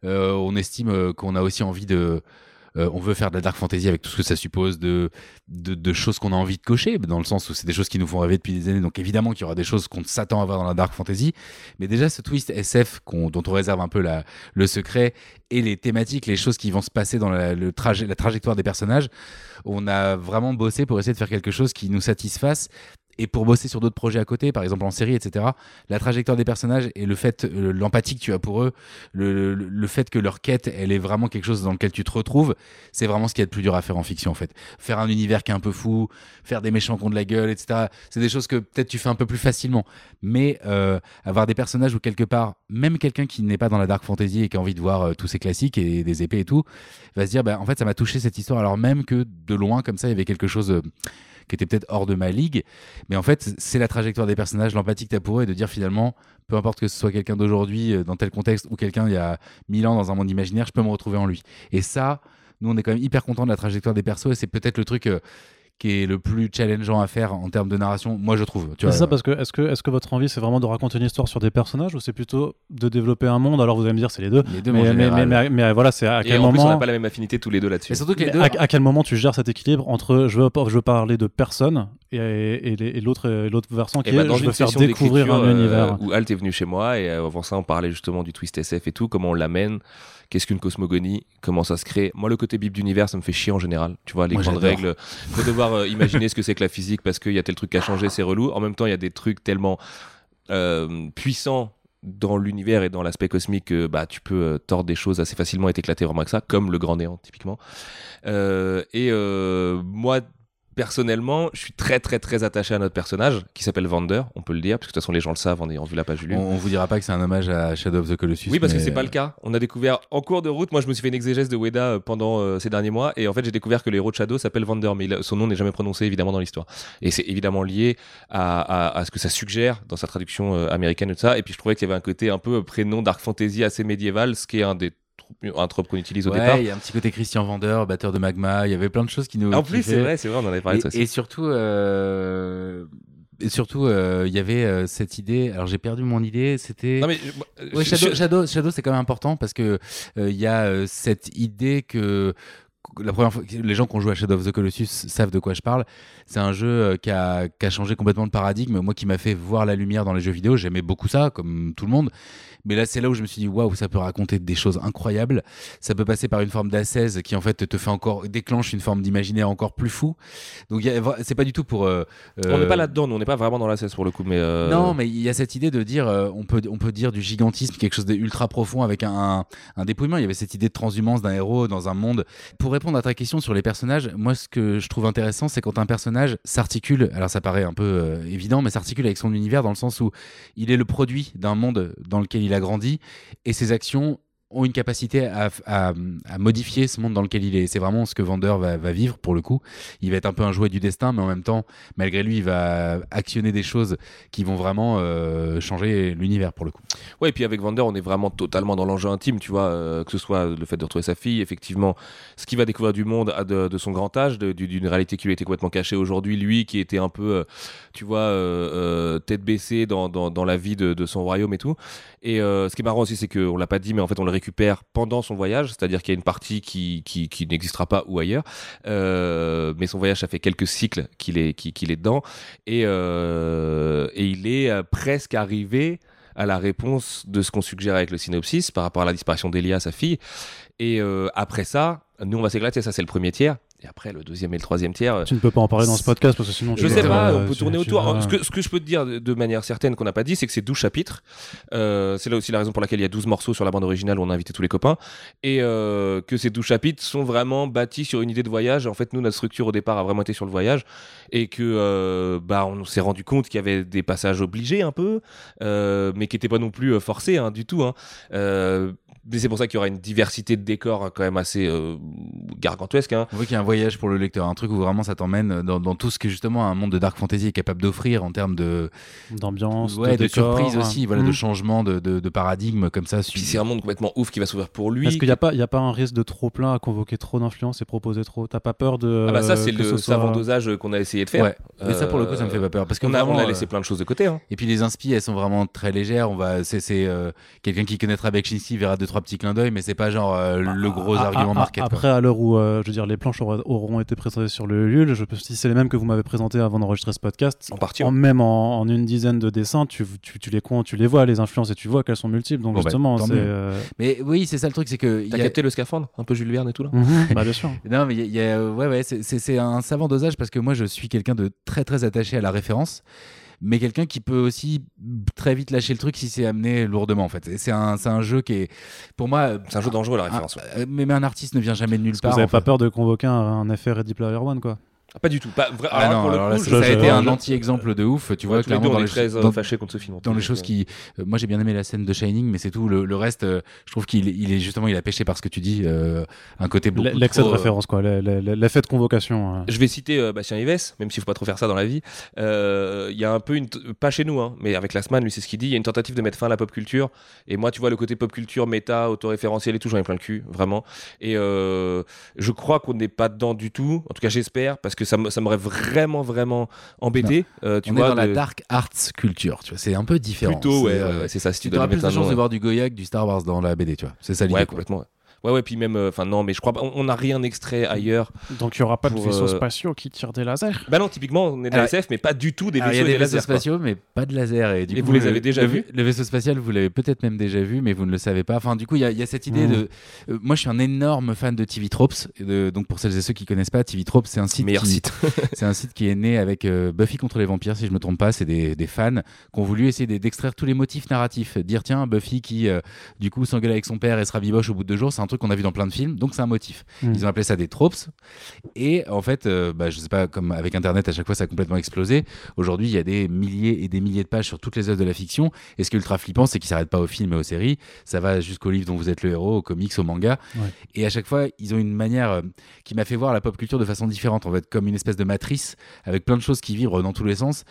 euh, on estime euh, qu'on a aussi envie de euh, on veut faire de la dark fantasy avec tout ce que ça suppose de, de, choses qu'on a envie de cocher, dans le sens où c'est des choses qui nous font rêver depuis des années. Donc évidemment qu'il y aura des choses qu'on s'attend à voir dans la dark fantasy. Mais déjà, ce twist SF dont on réserve un peu la, le secret et les thématiques, les choses qui vont se passer dans le trajet, la trajectoire des personnages, on a vraiment bossé pour essayer de faire quelque chose qui nous satisfasse. Et pour bosser sur d'autres projets à côté, par exemple en série, etc., la trajectoire des personnages et le fait, euh, l'empathie que tu as pour eux, le, le- fait que leur quête, elle est vraiment quelque chose dans lequel tu te retrouves, c'est vraiment ce qui est le plus dur à faire en fiction, en fait. Faire un univers qui est un peu fou, faire des méchants qui ont de la gueule, etc., c'est des choses que peut-être tu fais un peu plus facilement. Mais euh, avoir des personnages où quelque part, même quelqu'un qui n'est pas dans la dark fantasy et qui a envie de voir euh, tous ces classiques et des épées et tout, va se dire, bah, en fait, ça m'a touché cette histoire, alors même que de loin, comme ça, il y avait quelque chose qui était peut-être hors de ma ligue. Mais en fait, c'est la trajectoire des personnages, l'empathie que tu as pour eux et de dire finalement, peu importe que ce soit quelqu'un d'aujourd'hui euh, dans tel contexte ou quelqu'un il y a mille ans dans un monde imaginaire, je peux me retrouver en lui. Et ça, nous, on est quand même hyper content de la trajectoire des persos et c'est peut-être le truc. euh, qui est le plus challengeant à faire en termes de narration, moi je trouve. C'est ça parce que est-ce que, est-ce que votre envie c'est vraiment de raconter une histoire sur des personnages ou c'est plutôt de développer un monde? Alors vous allez me dire c'est les deux. les deux, mais en Mais, mais, général. mais, mais- mais voilà, c'est à Et quel en plus, on moment n'a pas la même affinité tous les deux là-dessus. Et surtout que les deux. à, à quel moment tu gères cet équilibre entre je veux, je veux parler de personnes et, et, et l'autre et l'autre versant qui Et bah, est dans je veux une faire session découvrir un euh, univers. où Alt est venu chez moi et euh, avant ça on parlait justement du twist SF et tout, comment on l'amène, qu'est-ce qu'une cosmogonie, comment ça se crée. Moi le côté bip d'univers ça me fait chier en général, tu vois les Moi, grandes règles, faut devoir euh, imaginer ce que c'est que la physique parce qu'il y a tel truc qui a changé, c'est relou. En même temps il y a des trucs tellement euh, puissants dans l'univers et dans l'aspect cosmique que bah, tu peux euh, tordre des choses assez facilement et t'éclater vraiment avec ça, comme le grand néant typiquement. Euh, et euh, moi personnellement, je suis très très très attaché à notre personnage qui s'appelle Vander, on peut le dire, parce que de toute façon les gens le savent en ayant vu la page du On, vous dira pas que c'est un hommage à Shadow of the Colossus. Oui, parce que c'est pas le cas. On a découvert en cours de route. Moi, je me suis fait une exégèse de Weda euh, pendant euh, ces derniers mois, et en fait, j'ai découvert que le héros de Shadow s'appelle Vander, mais il son nom n'est jamais prononcé évidemment dans l'histoire. Et c'est évidemment lié à, à- à ce que ça suggère dans sa traduction euh, américaine et tout ça. Et puis, je trouvais qu'il y avait un côté un peu prénom dark fantasy assez médiéval, ce qui est un des un trope qu'on utilise au Ouais, départ. il y a un petit côté Christian Vander, batteur de Magma. Il y avait plein de choses qui nous. En plus, c'est vrai, c'est vrai, on en avait parlé de ça Et, aussi. et surtout, euh, et surtout, euh, il y avait euh, cette idée. Alors j'ai perdu mon idée. C'était. Ouais, Shadow, je- Shadow, Shadow, c'est quand même important parce que il y a cette idée que la première fois, les gens qui ont joué à Shadow of the Colossus savent de quoi je parle. C'est un jeu qui a, qui a changé complètement le paradigme. Moi, qui m'a fait voir la lumière dans les jeux vidéo, j'aimais beaucoup ça, comme tout le monde. Mais là, c'est là où je me suis dit, waouh, ça peut raconter des choses incroyables. Ça peut passer par une forme d'assaise qui, en fait, te fait encore, déclenche une forme d'imaginaire encore plus fou. Donc, c'est pas du tout pour. euh, on n'est euh, pas là-dedans, nous, on n'est pas vraiment dans la cesse pour le coup, mais. euh, non, mais il y a cette idée de dire, euh, on, peut, on peut dire du gigantisme, quelque chose d'ultra profond avec un, un, un dépouillement. Il y avait cette idée de transhumance d'un héros dans un monde. Pour répondre à ta question sur les personnages, moi, ce que je trouve intéressant, c'est quand un personnage s'articule, alors ça paraît un peu euh, évident, mais s'articule avec son univers dans le sens où il est le produit d'un monde dans lequel il a grandi et ses actions ont une capacité à, à, modifier ce monde dans lequel il est. C'est vraiment ce que Vander va, vivre pour le coup. Il va être un peu un jouet du destin, mais en même temps, malgré lui, il va actionner des choses qui vont vraiment euh, changer l'univers pour le coup. Ouais, et puis avec Vander, on est vraiment totalement dans l'enjeu intime, tu vois, euh, que ce soit le fait de retrouver sa fille, effectivement, ce qu'il va découvrir du monde à de, son grand âge, d'une réalité qui lui était complètement cachée aujourd'hui, lui qui était un peu, euh, tu vois, tête baissée dans, dans, la vie de, de, son royaume et tout. Et ce qui est marrant aussi, c'est qu'on l'a pas dit, mais en fait, on le récupère pendant son voyage, c'est-à-dire qu'il y a une partie qui, qui, n'existera pas ou ailleurs. Euh, mais son voyage, ça fait quelques cycles qu'il est, qu'il est dedans. Et, euh, et il est euh, presque arrivé à la réponse de ce qu'on suggère avec le synopsis par rapport à la disparition d'Elia, sa fille. Et après ça, nous, on va s'éclater. Ça, c'est le premier tiers. Et après, le deuxième et le troisième tiers. Tu ne peux pas en parler dans ce podcast parce que sinon. Je sais pas, on peut tourner autour. Ce, que, ce, que, je peux te dire de manière certaine qu'on n'a pas dit, c'est que c'est 12 chapitres. Euh, c'est là aussi la raison pour laquelle il y a 12 morceaux sur la bande originale où on a invité tous les copains. Et euh, que ces 12 chapitres sont vraiment bâtis sur une idée de voyage. En fait, nous, notre structure au départ a vraiment été sur le voyage. Et que, euh, bah, on s'est rendu compte qu'il y avait des passages obligés un peu, euh, mais qui n'étaient pas non plus forcés hein, du tout. Hein. Mais c'est pour ça qu'il y aura une diversité de décors hein, quand même assez gargantuesque. Hein. On voit qu'il y a un voyage pour le lecteur, un truc où vraiment ça t'emmène dans, dans, tout ce que justement un monde de dark fantasy est capable d'offrir en termes de d'ambiance, ouais, de, de surprise aussi, voilà, mmh. de changement de, de, de, paradigme comme ça. Puis c'est un monde complètement ouf qui va s'ouvrir pour lui. Est-ce qu'il n'y a pas, il y a pas un risque de trop plein à convoquer trop d'influence et proposer trop? T'as pas peur de Ah bah ça c'est le ce savant soit... dosage qu'on a essayé de faire. Ouais. Mais ça pour le coup ça me fait pas peur parce qu'on a, on a laissé plein de choses de côté. Hein. Et puis les inspi elles sont vraiment très légères. On va, c'est euh, quelqu'un qui connaîtra Bekchinsky verra deux trois petits clins d'œil, mais c'est pas genre euh, le gros ah, argument ah, market. Après à l'heure où je veux dire les planches auront été présentées sur le LUL, je si c'est les mêmes que vous m'avez présenté avant d'enregistrer ce podcast, en partie, en, même en, en, une dizaine de dessins, tu, tu, tu, les comptes, tu les vois les influences et tu vois qu'elles sont multiples. Donc bon justement, bah, c'est. Euh... Mais oui, c'est ça le truc, c'est que. T'as y a... capté le scaphandre, un peu Jules Verne et tout là. -hmm, [laughs] bah bien sûr. non, mais il y, y, a, ouais, ouais, c'est un savant dosage parce que moi, je suis quelqu'un de très très attaché à la référence mais quelqu'un qui peut aussi très vite lâcher le truc si c'est amené lourdement en fait. C'est un, un jeu qui est, pour moi, c'est un jeu dangereux la référence. Un, ouais. mais, mais, un artiste ne vient jamais de nulle Parce part. vous n'avez pas fait. peur de convoquer un, un effet Ready Player One quoi pas du tout. Pas vrai. Ah non, pour le alors coup, là, je, ça, a été un anti-exemple de ouf. Tu ouais, vois, clairement, dans on les, est très dans, fâchés contre ce film. Dans les choses qui, euh, moi j'ai bien aimé la scène de Shining, mais c'est tout. Le, le reste, euh, je trouve qu'il il est justement, il a pêché par ce que tu dis, euh, un côté beaucoup L'excès de référence, quoi, l'effet de convocation. Euh. Je vais citer euh, Bastien Ives, même s'il faut pas trop faire ça dans la vie. Il y a un peu une, pas chez nous, hein, mais avec Lassman, lui c'est ce qu'il dit. Il y a une tentative de mettre fin à la pop culture. Et moi, tu vois, le côté pop culture, méta, autoréférentiel et tout, j'en ai plein le cul, vraiment. Et je crois qu'on n'est pas dedans du tout. En tout cas, j'espère, parce que ça m'aurait vraiment, vraiment embêté. Euh, tu on vois, est dans de... la dark arts culture, tu vois. C'est un peu différent. Plutôt, ouais, euh, ouais c'est ça. Si tu tu auras plus de chance de voir du Goyak, du Star Wars dans la BD, tu vois. C'est ça l'idée. Ouais, complètement. Ouais. Ouais, puis même, enfin, euh, non, mais je crois pas, on n'a rien extrait ailleurs. Donc il n'y aura pas pour, de vaisseaux euh, spatiaux qui tirent des lasers Bah non, typiquement, on est de la SF, mais pas du tout des vaisseaux il y a des des vaisseaux lasers. quoi. spatiaux, mais pas de laser. Et, du Et coup, vous les le- avez déjà le, vus? Le vaisseau spatial, vous l'avez peut-être même déjà vu, mais vous ne le savez pas. Enfin, du coup, il y, a- il y a cette idée Mm. de. euh, moi, je suis un énorme fan de TV Tropes. De- donc, pour celles et ceux qui connaissent pas, TV Tropes, c'est un site Meilleur qui, site. [laughs] c'est un site qui est né avec euh, Buffy contre les vampires, si je me trompe pas. C'est des, des fans qui ont voulu essayer d'extraire tous les motifs narratifs. Dire, tiens, Buffy qui, euh, du coup, s'engueule avec son père et se rabiboche au bout de deux jours, c'est un truc qu'on a vu dans plein de films, donc c'est un motif. Mm. Ils ont appelé ça des tropes. Et en fait, euh, bah, je sais pas, comme avec Internet, à chaque fois, ça a complètement explosé. Aujourd'hui, il y a des milliers et des milliers de pages sur toutes les œuvres de la fiction. Et ce qui est ultra flippant, c'est qu'ils s'arrêtent pas aux films et aux séries. Ça va jusqu'aux livres dont vous êtes le héros, aux comics, aux mangas. Ouais. Et à chaque fois, ils ont une manière euh, qui m'a fait voir la pop culture de façon différente. En fait, comme une espèce de matrice avec plein de choses qui vibrent dans tous les sens.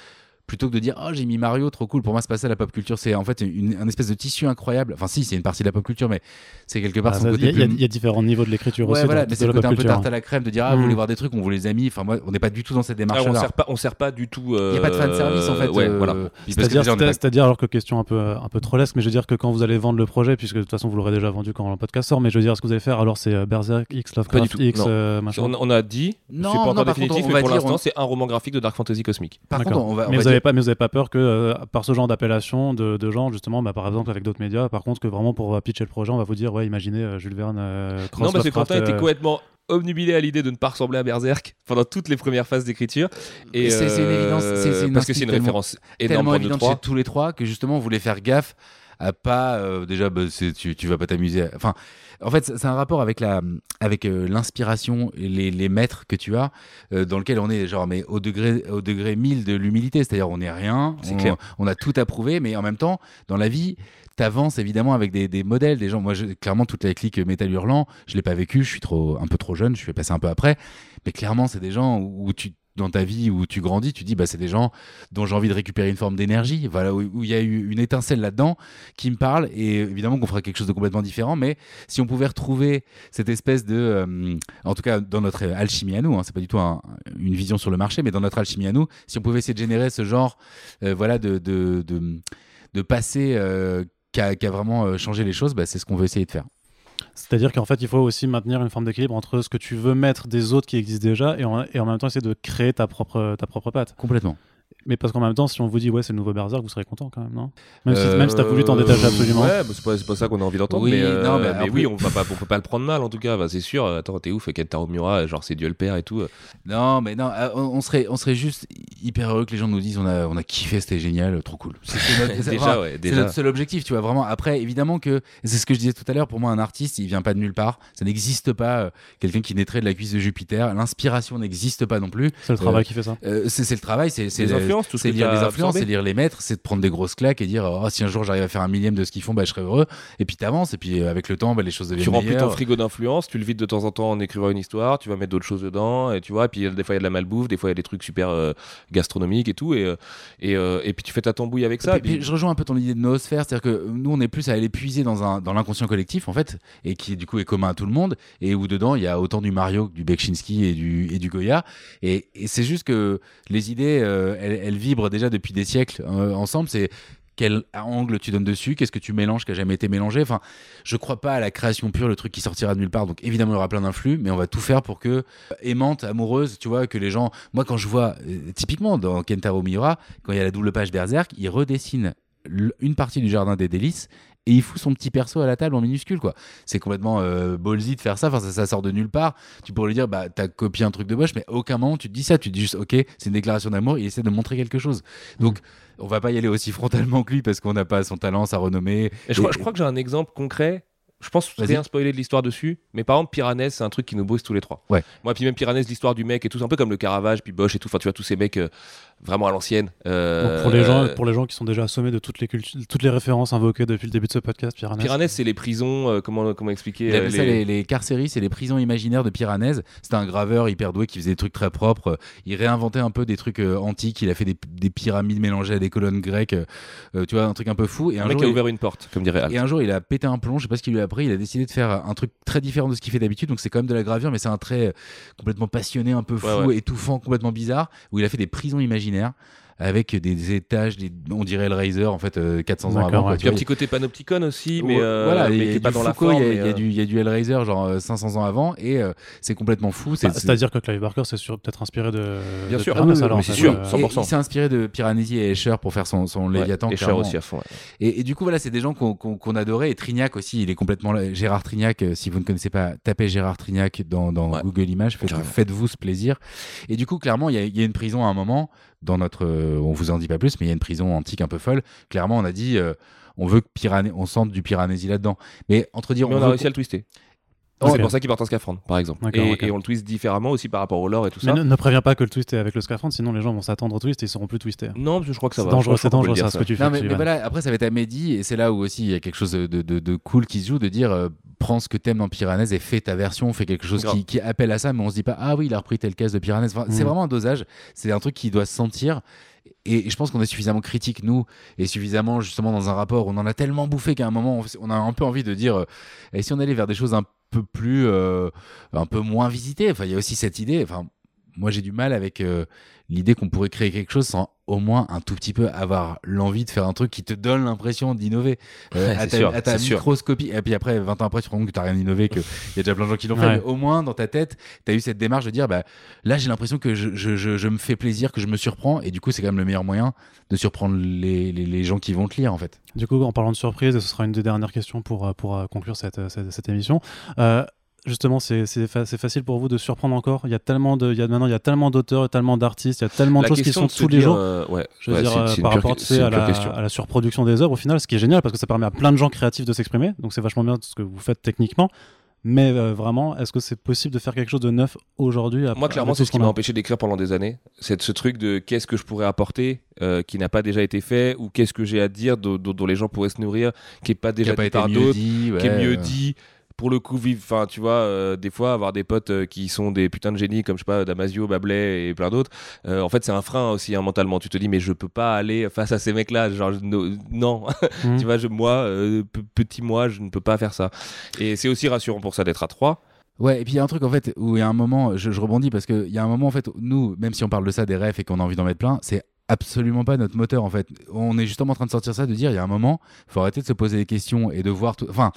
Plutôt que de dire oh j'ai mis Mario trop cool pour moi c'est pas ça la pop culture c'est en fait une, un espèce de tissu incroyable enfin si c'est une partie de la pop culture mais c'est quelque part Ah, son ça, côté Il y, a- plus- y différents niveaux de l'écriture Ouais, aussi. voilà, dans- mais c'est le côté un peu tarte à la crème de dire ah vous voulez voir des trucs on vous les a mis enfin moi on n'est pas du tout dans cette Ah, démarche on là sert pas, on sert pas du tout. il n'y a pas de fan service en fait Ouais, euh, voilà. C'est-à-dire, on alors que question un peu, un peu trollesque, mais je veux dire que quand vous allez vendre le projet, puisque de toute façon vous l'aurez déjà vendu quand le podcast sort, mais je veux dire, ce que vous allez faire, alors c'est euh, Berserk X, Lovecraft X, euh, machin. On, on a dit, Non, c'est pas non, encore par contre, définitif, on mais va pour dire, l'instant, on- c'est un roman graphique de Dark Fantasy cosmique. par contre on va, mais, vous avez dire- pas, mais vous avez pas peur que, euh, par ce genre d'appellation de, de gens, justement, bah, par exemple avec d'autres médias, par contre, que vraiment pour euh, pitcher le projet, on va vous dire, ouais, imaginez euh, Jules Verne, euh, Cross Non, parce que Quentin était complètement obnubilé à l'idée de ne pas ressembler à Berserk pendant toutes les premières phases d'écriture. Et C'est- c'est une évidence, c'est- parce que c'est une référence énorme tellement évidente chez tous les trois que justement on voulait faire gaffe à pas euh, déjà bah, tu, tu vas pas t'amuser. à- Enfin, en fait, c'est un rapport avec la avec euh, l'inspiration et les, les maîtres que tu as, euh, dans lequel on est genre mais au degré au degré 1000 de l'humilité, c'est-à-dire on n'est rien, on, clair. on a tout à prouver, mais en même temps, dans la vie, t'avances évidemment avec des, des modèles, des gens. Moi, je- clairement, toute la clique Métal Hurlant, je l'ai pas vécu, je suis trop un peu trop jeune, je suis passé un peu après, mais clairement, c'est des gens où, où tu dans ta vie où tu grandis, tu dis bah c'est des gens dont j'ai envie de récupérer une forme d'énergie, voilà où il y a eu une étincelle là-dedans qui me parle et évidemment qu'on fera quelque chose de complètement différent, mais si on pouvait retrouver cette espèce de, euh, en tout cas dans notre alchimie à nous, hein, c'est pas du tout un- une vision sur le marché, mais dans notre alchimie à nous, si on pouvait essayer de générer ce genre, euh, voilà de de, de, euh, qui a, vraiment changé les choses, bah, c'est ce qu'on veut essayer de faire. C'est-à-dire qu'en fait, il faut aussi maintenir une forme d'équilibre entre ce que tu veux mettre des autres qui existent déjà et en, même temps essayer de créer ta propre, ta. Complètement. Mais parce qu'en même temps, si on vous dit ouais, c'est le nouveau Berserk, vous serez content quand même, non? Même si, même si t'as voulu t'en détacher absolument. Ouais, bah, c'est pas, c'est pas ça qu'on a envie d'entendre. Oui, mais euh, non, mais mais après- oui, on va pas, on peut pas le prendre mal en tout cas. Bah, c'est sûr. Attends, t'es ouf, Kentaro Miura, genre c'est Dieu le père et tout. Non, mais non, euh, on, serait, on serait juste hyper heureux que les gens nous disent on a, on a kiffé, c'était génial, trop cool. C'est c'est notre, [laughs] c'est- déjà, ouais, c'est déjà. notre seul objectif, tu vois, vraiment. Après, évidemment que, c'est ce que je disais tout à l'heure, pour moi, un artiste, il vient pas de nulle part. Ça n'existe pas, euh, quelqu'un qui naîtrait de la cuisse de Jupiter. L'inspiration n'existe pas non plus. C'est le travail qui fait ça. Euh, c'est c'est le travail, c'est c'est Les le- influences, tout ce c'est lire les influences, c'est lire les maîtres, c'est de prendre des grosses claques et dire oh, si un jour j'arrive à faire un millième de ce qu'ils font, bah, je serai heureux. Et puis t'avances, et puis euh, avec le temps, bah, les choses deviennent Tu remplis ton frigo d'influence, tu le vides de temps en temps en écrivant une histoire, tu vas mettre d'autres choses dedans, et tu vois, et puis euh, des fois il y a de la malbouffe, des fois il y a des trucs super euh, gastronomiques et tout, et, euh, et, euh, et puis tu fais ta tambouille avec ça. Et et puis, puis- je rejoins un peu ton idée de noosphère, c'est-à-dire que nous on est plus à aller puiser dans, un, dans l'inconscient collectif en fait, et qui du coup est commun à tout le monde, et où dedans il y a autant du Mario que du Bekchinski et du, et du Goya, et, et c'est juste que les idées euh, elles, elles vibrent déjà depuis des siècles euh, ensemble, c'est quel angle tu donnes dessus, qu'est-ce que tu mélanges qui jamais été mélangé. Enfin, je crois pas à la création pure, le truc qui sortira de nulle part. Donc évidemment, il y aura plein d'influx, mais on va tout faire pour que euh, aimante, amoureuse, tu vois, que les gens. Moi, quand je vois euh, typiquement dans Kentaro Miura, quand il y a la double page Berserk, il redessine une partie du jardin des délices et il fout son petit perso à la table en minuscule quoi. C'est complètement euh, ballsy de faire ça. Enfin ça, ça sort de nulle part. Tu pourrais lui dire bah t'as copié un truc de moche, mais à aucun moment tu te dis ça. Tu te dis juste ok c'est une déclaration d'amour. Il essaie de montrer quelque chose. Donc on va pas y aller aussi frontalement que lui parce qu'on n'a pas son talent, sa renommée. Et je, crois, je crois que j'ai un exemple concret. Je pense rien spoiler de l'histoire dessus, mais par exemple Piranès, c'est un truc qui nous bruse tous les trois. Ouais. Moi, puis même Piranès, l'histoire du mec et tout, un peu comme le Caravage, puis Bosch et tout. Enfin, tu vois tous ces mecs euh, vraiment à l'ancienne. Euh, pour, les gens, euh, pour les gens qui sont déjà assommés de toutes les, toutes les références invoquées depuis le début de ce podcast, Piranès. Piranès, c'est les prisons. euh, comment comment expliquer Il euh, appelle ça les, les carcéries, c'est les prisons imaginaires de Piranèse. C'était un graveur hyper doué qui faisait des trucs très propres. Il réinventait un peu des trucs euh, antiques. Il a fait des, des pyramides mélangées à des colonnes grecques. tu vois, un truc un peu fou. Et un Un mec jour, qui a il- ouvert une porte, comme dirait Al. Et un jour, il a pété un plomb, je sais pas ce qu'il lui a appris, il a décidé de faire un truc très différent de ce qu'il fait d'habitude. Donc c'est quand même de la gravure, mais c'est un trait complètement passionné, un peu fou, Ouais, ouais. étouffant, complètement bizarre, où il a fait des prisons imaginaires avec des étages, des, on dirait Hellraiser en fait euh, 400 ans avant. quoi, tu Puis un vois. petit côté panopticon aussi, mais, euh, voilà, mais il y a est pas du euh, Hellraiser genre euh, 500 ans avant et euh, c'est complètement fou. Bah, c'est- C'est-à-dire que Clive Barker, sûr- peut-être inspiré de. Bien de sûr. Ah oui, c'est sûr, euh, 100%. Et il s'est inspiré de Piranesi et Escher pour faire son, son ouais, Léviathan. et Cher clairement. aussi à fond. ouais. Et, et du coup, voilà, c'est des gens qu'on adorait. Et Trignac aussi, il est complètement là. Gérard Trignac, euh, si vous ne connaissez pas, tapez Gérard Trignac dans, dans Ouais. Google Images, faites- faites-vous ce plaisir. Et du coup, clairement, il y, a- il y a une prison à un moment, dans notre. euh, on vous en dit pas plus, mais il y a une prison antique un peu folle. Clairement, on a dit. euh, on veut que on sente du Piranesi là-dedans. Mais entre dire, Mais on, on a réussi à le twister. C'est pour ça qu'il porte un scaphandre, par exemple. Et, on le twist différemment aussi par rapport au lore et tout Mais ça. ne, ne préviens pas que le twist est avec le scaphandre, sinon les gens vont s'attendre au twist et ils seront plus twistés. Non, parce que je crois que ça C'est va. dangereux, c'est qu'on peut dangereux ça, ce que tu fais. Non, mais, mais Sylvain. voilà, après, ça va être à Mehdi, et c'est là où aussi il y a quelque chose de, de, de- de cool qui se joue, de dire euh, prends ce que t'aimes dans Piranèse et fais ta version, fais quelque chose qui, qui appelle à ça, mais on se dit pas, ah oui, il a repris telle case de Piranèse. Enfin, C'est Mhm. vraiment un dosage, c'est un truc qui doit se sentir. Et, je pense qu'on est suffisamment critique, nous, et suffisamment justement dans un rapport, on en a tellement bouffé qu'à un moment, on, on a un peu envie de dire, euh, et si on allait vers des choses un peu plus, euh, un peu moins visitées Enfin, il y a aussi cette idée, enfin, moi j'ai du mal avec euh, l'idée qu'on pourrait créer quelque chose sans au moins un tout petit peu avoir l'envie de faire un truc qui te donne l'impression d'innover. Euh, Ouais, à ta, sûr, à ta c'est sûr. microscopie. Et puis après 20 ans après tu te rends compte que t'as rien innové qu'il y a déjà plein de gens qui l'ont fait mais au moins dans ta tête t'as eu cette démarche de dire bah là j'ai l'impression que je, je, je, je me fais plaisir que je me surprends. Et du coup c'est quand même le meilleur moyen de surprendre les, les, les gens qui vont te lire en fait. Du coup, en parlant de surprise, et ce sera une des dernières questions pour, euh, pour euh, conclure cette, cette, cette émission. euh, justement, c'est c'est fa- c'est facile pour vous de surprendre encore. Il y a tellement de, il y a maintenant, il y a tellement d'auteurs, tellement d'artistes, il y a tellement de La choses qui sont tous les jours. euh, ouais, Je veux ouais, dire, c'est- euh, par rapport tu sais, à, la, question. à la surproduction des œuvres, au final, ce qui est génial parce que ça permet à plein de gens créatifs de s'exprimer, donc c'est vachement bien ce que vous faites techniquement. Mais euh, vraiment, est-ce que c'est possible de faire quelque chose de neuf aujourd'hui Moi, clairement, c'est ce qui m'a a empêché d'écrire pendant des années. C'est ce truc de qu'est-ce que je pourrais apporter euh, qui n'a pas déjà été fait ou qu'est-ce que j'ai à dire dont, dont- dont les gens pourraient se nourrir, qui n'est pas Qui déjà pas dit été par d'autres, dit, qui est mieux euh. dit. Pour le coup, vivre, enfin, tu vois, euh, des fois, avoir des potes euh, qui sont des putains de génies, comme je sais pas, Damasio, Bablet et plein d'autres, euh, en fait, c'est un frein aussi, hein, mentalement. Tu te dis, mais je peux pas aller face à ces mecs-là, genre, je- no- non, [laughs] Mhm. tu vois, je, moi, pe- petit moi, je ne peux pas faire ça. Et c'est aussi rassurant pour ça d'être à trois. Ouais, et puis il y a un truc en fait où il y a un moment, je, je rebondis parce qu'il y a un moment en fait, où nous, même si on parle de ça, des rêves et qu'on a envie d'en mettre plein, c'est absolument pas notre moteur en fait. On est justement en train de sortir ça, de dire il y a un moment, faut arrêter de se poser des questions et de voir tout. Enfin,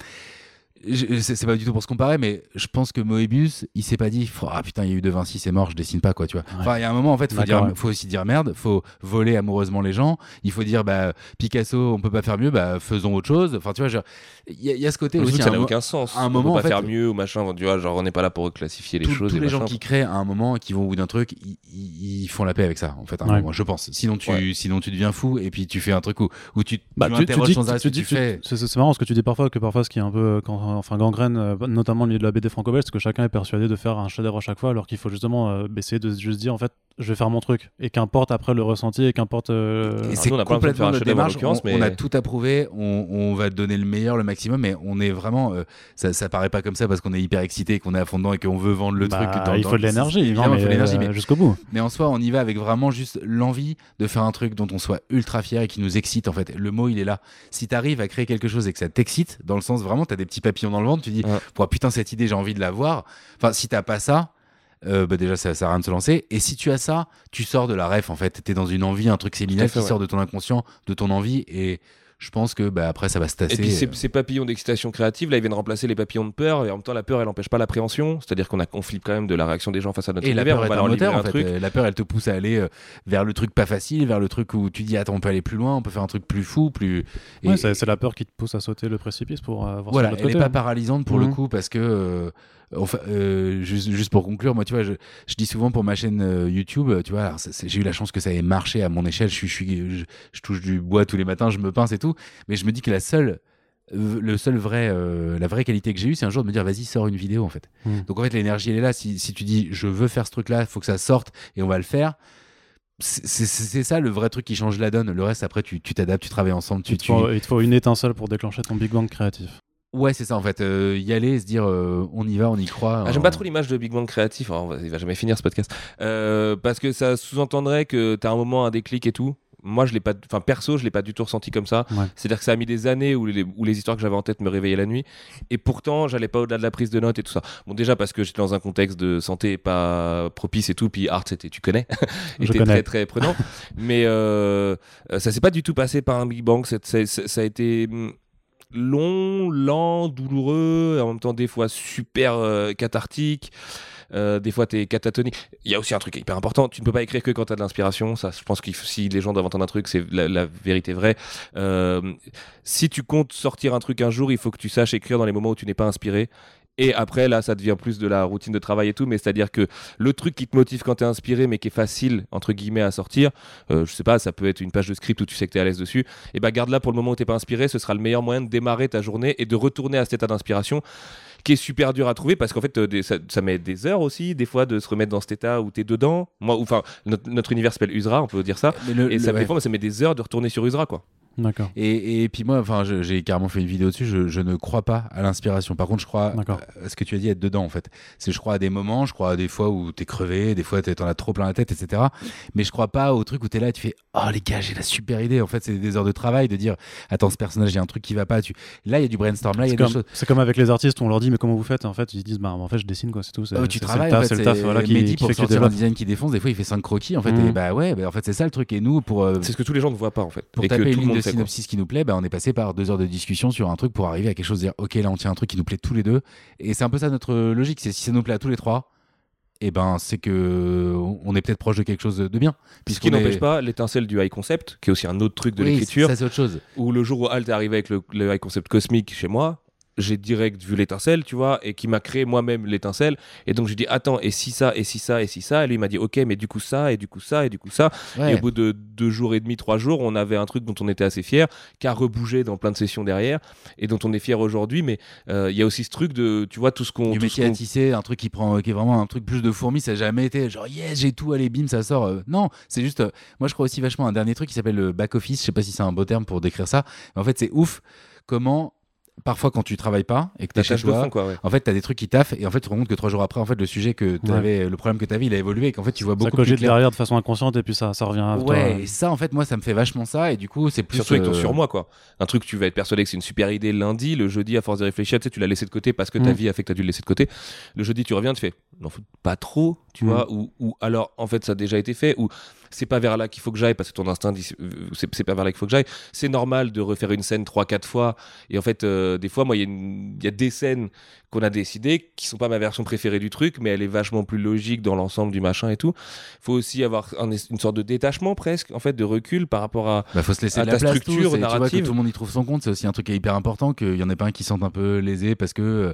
c'est pas du tout pour se comparer, mais je pense que Moebius, il s'est pas dit ah putain, il y a eu De Vinci, c'est mort, je dessine pas quoi, tu vois. Enfin, il y a un moment en fait, faut, dire, ouais. faut aussi dire merde, faut voler amoureusement les gens, il faut dire bah Picasso, on peut pas faire mieux, bah faisons autre chose. Enfin, tu vois, genre, il y, a- il y a ce côté aussi. ça un n'a aucun sens. à un On moment, peut en pas fait, faire mieux ou machin, tu vois, genre, on n'est pas là pour classifier les choses. tous et les gens qui créent à un moment, qui vont au bout d'un truc, ils, font la paix avec ça, en fait, à un Ouais. moment, je pense. Sinon tu, Ouais. sinon tu deviens fou et puis tu fais un truc où, où tu, Bah, tu tu, tu interroges dis, sans arrêt tu ce que dis- tu tu- fais. c'est marrant ce que tu dis parfois, que parfois ce qui est un peu, euh, quand, enfin gangrène, euh, notamment le milieu de la BD franco-belge, c'est que chacun est persuadé de faire un chef-d'œuvre à chaque fois, alors qu'il faut justement euh, essayer de juste dire en fait, je vais faire mon truc, et qu'importe après le ressenti, et qu'importe. euh, Et c'est complètement un notre démarche. On, l'occurrence, on mais- a tout approuvé, on, on va te donner le meilleur, le maximum, mais on est vraiment. euh, ça, ça paraît pas comme ça parce qu'on est hyper excité, qu'on est à fond dedans et qu'on veut vendre le bah, truc. dans- il faut de l'énergie, évidemment, non, il faut de mais, l'énergie, euh, mais jusqu'au bout. Mais en soi, on y va avec vraiment juste l'envie de faire un truc dont on soit ultra fier et qui nous excite. En fait, le mot, il est là. Si tu arrives à créer quelque chose et que ça t'excite, dans le sens vraiment, tu as des petits dans le ventre, tu dis, Ouais. Putain, cette idée, j'ai envie de la voir. Enfin, si t'as pas ça, euh, bah déjà, ça sert à rien de se lancer. Et si tu as ça, tu sors de la ref, en fait. T'es dans une envie, un truc séminal qui ouais. sort de ton inconscient, de ton envie. Et je pense que bah, après, ça va se tasser. Et puis ces, euh. ces papillons d'excitation créative, là, ils viennent remplacer les papillons de peur, et en même temps, la peur, elle n'empêche pas l'appréhension. C'est-à-dire qu'on a, on flippe quand même de la réaction des gens face à notre Et la peur on est va un moteur, en fait. truc. Euh, La peur, elle te pousse à aller euh, vers le truc pas facile, vers le truc où tu dis, attends, on peut aller plus loin, on peut faire un truc plus fou, plus. Et- Ouais, c'est c'est la peur qui te pousse à sauter le précipice pour euh, voir Voilà, elle n'est pas hein. paralysante pour le Mhm. coup parce que, euh, enfin, euh, juste, juste pour conclure, moi, tu vois, je, je dis souvent pour ma chaîne euh, YouTube, tu vois, j'ai eu la chance que ça ait marché à mon échelle. Je, suis, je, suis- je, je touche du bois tous les matins, je me pince et tout, mais je me dis que la seule, euh, le seul vrai, euh, la vraie qualité que j'ai eue, c'est un jour de me dire, vas-y, sors une vidéo en fait. Mhm. Donc en fait, l'énergie elle est là. Si, si tu dis, je veux faire ce truc-là, il faut que ça sorte et on va le faire. C'est ça le vrai truc qui change la donne. Le reste, après, tu t'adaptes, tu travailles ensemble, tu, Il te, tu, faut, il te faut une étincelle pour déclencher ton Big Bang créatif. Ouais, c'est ça en fait. Euh, y aller, se dire euh, on y va, on y croit. Ah, J'aime euh, pas trop l'image de Big Bang créatif. Alors, on va- il va jamais finir ce podcast. Euh, parce que ça sous-entendrait que t'as un moment, un déclic et tout. Moi, je l'ai pas, enfin perso, je l'ai pas du tout ressenti comme ça. Ouais. C'est-à-dire que ça a mis des années où les, où les histoires que j'avais en tête me réveillaient la nuit, et pourtant, j'allais pas au-delà de la prise de notes et tout ça. Bon, déjà parce que j'étais dans un contexte de santé pas propice et tout, puis art, c'était, tu connais, [laughs] Je était connais. très très prenant. [laughs] Mais ça s'est pas du tout passé par un Big Bang. Ça a été hum, long, lent, douloureux, en même temps des fois super euh, cathartique. Euh, des fois, t'es catatonique. Il y a aussi un truc hyper important. Tu ne peux pas écrire que quand t'as de l'inspiration. Ça, je pense que si les gens doivent entendre un truc, c'est la, la vérité vraie. Euh, si tu comptes sortir un truc un jour, il faut que tu saches écrire dans les moments où tu n'es pas inspiré. Et après, là, ça devient plus de la routine de travail et tout. Mais c'est-à-dire que le truc qui te motive quand t'es inspiré, mais qui est facile, entre guillemets, à sortir, euh, je sais pas, ça peut être une page de script où tu sais que t'es à l'aise dessus. Et bah, garde-la pour le moment où t'es pas inspiré. Ce sera le meilleur moyen de démarrer ta journée et de retourner à cet état d'inspiration qui est super dur à trouver parce qu'en fait euh, des- ça, ça met des heures aussi des fois de se remettre dans cet état où t'es dedans moi ou- enfin notre, notre univers s'appelle Usra on peut dire ça le- et le- ça ouais. des fois ça met des heures de retourner sur Usra quoi D'accord. Et, et puis moi, enfin, j'ai carrément fait une vidéo dessus. Je, je ne crois pas à l'inspiration. Par contre, je crois à ce que tu as dit être dedans en fait. C'est je crois à des moments, je crois à des fois où t'es crevé, des fois t'en as trop plein la tête, etc. Mais je crois pas au truc où t'es là, et tu fais oh les gars, j'ai la super idée. En fait, c'est des heures de travail de dire attends ce personnage, il y a un truc qui va pas. Tu... Là, il y a du brainstorm, là, il y C'est a des comme, choses. c'est comme avec les artistes, on leur dit mais comment vous faites? En fait, ils disent bah en fait je dessine quoi, c'est tout. Oh, tu travailles c'est le taf, c'est le taf c'est- voilà, qui, Mehdi qui pour fait que tu sortir un design qui défonce, des fois il fait 5 croquis en fait. Et bah ouais, bah, en fait c'est ça le truc. Et nous pour euh, c'est ce que tous les gens ne voient pas en fait pour et taper une ligne de sait quoi. synopsis qui nous plaît, bah, on est passé par deux heures de discussion sur un truc pour arriver à quelque chose, dire ok là on tient un truc qui nous plaît tous les deux. Et c'est un peu ça notre logique, c'est si ça nous plaît à tous les trois, et ben c'est que on est peut-être proche de quelque chose de bien. ce qui n'empêche pas l'étincelle du high concept qui est aussi un autre truc de Oui, l'écriture ça c'est autre chose. où le jour où Alt est arrivé avec le, le high concept cosmique chez moi j'ai direct vu l'étincelle, tu vois, et qui m'a créé moi-même l'étincelle. Et donc j'ai dit attends, et si ça, et si ça, et si ça? Et lui il m'a dit ok, mais du coup ça, et du coup ça, et du coup ça. Et au bout de deux jours et demi, trois jours, on avait un truc dont on était assez fier, qui a rebougé dans plein de sessions derrière, et dont on est fier aujourd'hui. Mais euh, il y a aussi ce truc de, tu vois, tout ce qu'on. Du métier à tisser, un truc qui prend, qui est vraiment un truc plus de fourmi, ça n'a jamais été genre yes, j'ai tout, allez bim, ça sort. Euh. non, c'est juste, euh, moi je crois aussi vachement un dernier truc qui s'appelle le back office. Je sais pas si c'est un beau terme pour décrire ça, mais en fait c'est ouf comment parfois quand tu travailles pas et que tu chez toi, en fait, tu as des trucs qui taffent et en fait, tu te rends compte que trois jours après, en fait, le sujet que tu avais, le problème que tu avais, il a évolué et qu'en fait, tu vois beaucoup ça plus clair. derrière de façon inconsciente et puis ça, ça revient à ouais, toi. et ça, en fait, moi, ça me fait vachement ça et du coup, c'est plus. Surtout avec ton surmoi, quoi. Un truc, tu vas être persuadé que c'est une super idée lundi, le jeudi, à force de réfléchir, tu sais, tu l'as laissé de côté parce que ta mm. vie a fait que tu as dû le laisser de côté. Le jeudi, tu reviens, tu fais, non, pas trop, tu mm. vois, ou, ou alors, en fait, ça a déjà été fait, ou c'est pas vers là qu'il faut que j'aille parce que ton instinct dit c'est pas vers là qu'il faut que j'aille. C'est normal de refaire une scène 3-4 fois. Et en fait, euh, des fois, moi, il y, a des scènes qu'on a décidées qui sont pas ma version préférée du truc, mais elle est vachement plus logique dans l'ensemble du machin et tout. Il faut aussi avoir une sorte de détachement presque, en fait, de recul par rapport à, bah, faut se laisser la structure tout, narrative. que tout le monde y trouve son compte, c'est aussi un truc qui est hyper important, qu'il y en ait pas un qui sente un peu lésé parce que. Euh,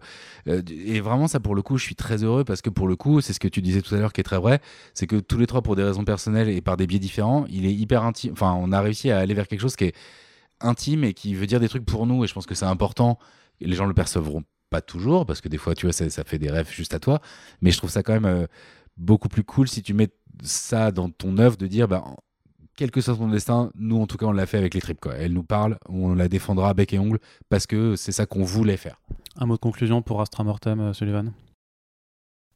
euh, et vraiment, ça, pour le coup, je suis très heureux parce que pour le coup, c'est ce que tu disais tout à l'heure qui est très vrai, c'est que tous les trois, pour des raisons personnelles et par des biais différents, il est hyper intime. Enfin, on a réussi à aller vers quelque chose qui est intime et qui veut dire des trucs pour nous. Et je pense que c'est important. les gens le percevront pas toujours parce que des fois, tu vois, ça, fait des rêves juste à toi. Mais je trouve ça quand même euh, beaucoup plus cool si tu mets ça dans ton œuvre de dire, bah, quel que soit ton destin, nous en tout cas on l'a fait avec les tripes. Elle nous parle, on la défendra bec et ongle parce que c'est ça qu'on voulait faire. Un mot de conclusion pour Astra Mortem, euh, Sullivan?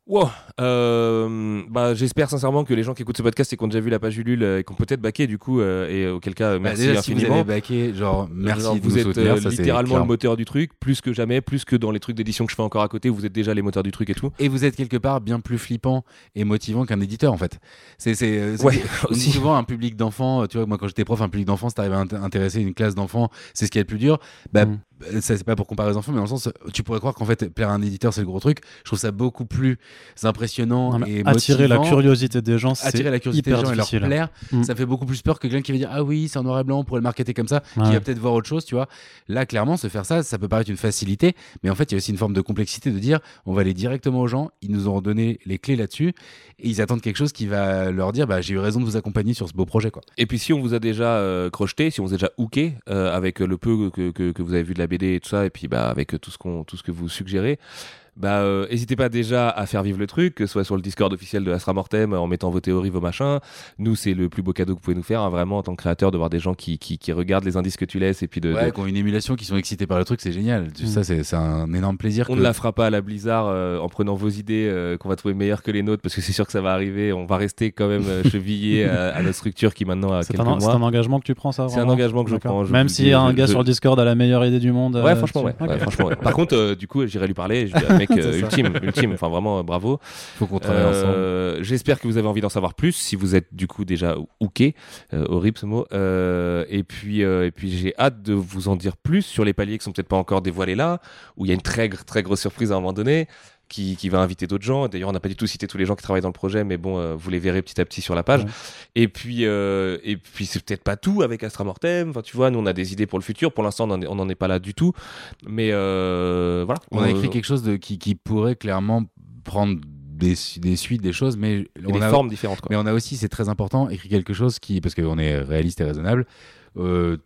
Wow. Euh, bah, j'espère sincèrement que les gens qui écoutent ce podcast et qui ont déjà vu la page Ulule euh, et qui ont peut-être baqué du coup, euh, et auquel cas, bah, merci infiniment. Si vous avez baqué, genre, merci vous êtes littéralement le moteur du truc, plus que jamais, plus que dans les trucs d'édition que je fais encore à côté, où vous êtes déjà les moteurs du truc et tout. Et vous êtes quelque part bien plus flippant et motivant qu'un éditeur en fait. C'est, c'est, [laughs] [laughs] aussi souvent un public d'enfants, tu vois, moi quand j'étais prof, un public d'enfants, si t'arrives à intéresser une classe d'enfants, c'est ce qui est le plus dur. Bah, mm c'est pas pour comparer les enfants, mais dans le sens, tu pourrais croire qu'en fait, plaire à un éditeur, c'est le gros truc. Je trouve ça beaucoup plus impressionnant et attirer la curiosité des gens, attirer la curiosité des gens et leur plaire, mm. ça fait beaucoup plus peur que quelqu'un qui va dire ah oui, c'est en noir et blanc, on pourrait le marketer comme ça, qui va peut-être voir autre chose, tu vois. Là, clairement, se faire ça, ça peut paraître une facilité, mais en fait, il y a aussi une forme de complexité de dire on va aller directement aux gens, ils nous ont donné les clés là-dessus et ils attendent quelque chose qui va leur dire bah j'ai eu raison de vous accompagner sur ce beau projet quoi. Et puis si on vous a déjà euh, crocheté, si on vous a déjà hooké euh, avec le peu que, que, que vous avez vu de la BD et tout ça, et puis bah, avec tout ce, qu'on, tout ce que vous suggérez, bah, euh, n'hésitez pas déjà à faire vivre le truc, que ce soit sur le Discord officiel de Astra Mortem, en mettant vos théories, vos machins. Nous, c'est le plus beau cadeau que vous pouvez nous faire, hein, vraiment, en tant que créateur, de voir des gens qui, qui, regardent les indices que tu laisses et puis de. Ouais, qui ont une émulation, qui sont excités par le truc, c'est génial. Mm. Ça, c'est, un énorme plaisir. On ne la fera pas à la Blizzard euh, en prenant vos idées euh, qu'on va trouver meilleures que les nôtres, parce que c'est sûr que ça va arriver. On va rester quand même chevillé à, notre structure qui maintenant a c'est quelques un, mois. C'est un engagement que tu prends, ça C'est un engagement que je prends. même s'il y a un gars sur le Discord a la meilleure idée du monde. Ouais, franchement, ouais. franchement, [laughs] Par contre, du coup, j'irai lui parler. Je [laughs] mec, ultime ultime. Enfin, vraiment, euh, bravo. Faut qu'on travaille euh, ensemble. J'espère que vous avez envie d'en savoir plus, si vous êtes du coup déjà hooké. Euh, horrible ce mot. et puis, et puis j'ai hâte de vous en dire plus sur les paliers qui sont peut-être pas encore dévoilés là, où il y a une très, très grosse surprise à un moment donné. Qui, qui, va inviter d'autres gens. D'ailleurs, on n'a pas du tout cité tous les gens qui travaillent dans le projet, mais bon, vous les verrez petit à petit sur la page. Et puis, et puis c'est peut-être pas tout avec Astra Mortem. Enfin, tu vois, nous on a des idées pour le futur. Pour l'instant, on n'en est pas là du tout. Mais voilà. On a écrit quelque chose de, qui, qui pourrait clairement prendre des, des, suites, des choses, mais on a, formes différentes. Quoi. Mais on a aussi, c'est très important, écrit quelque chose qui, parce qu'on est réaliste et raisonnable, euh,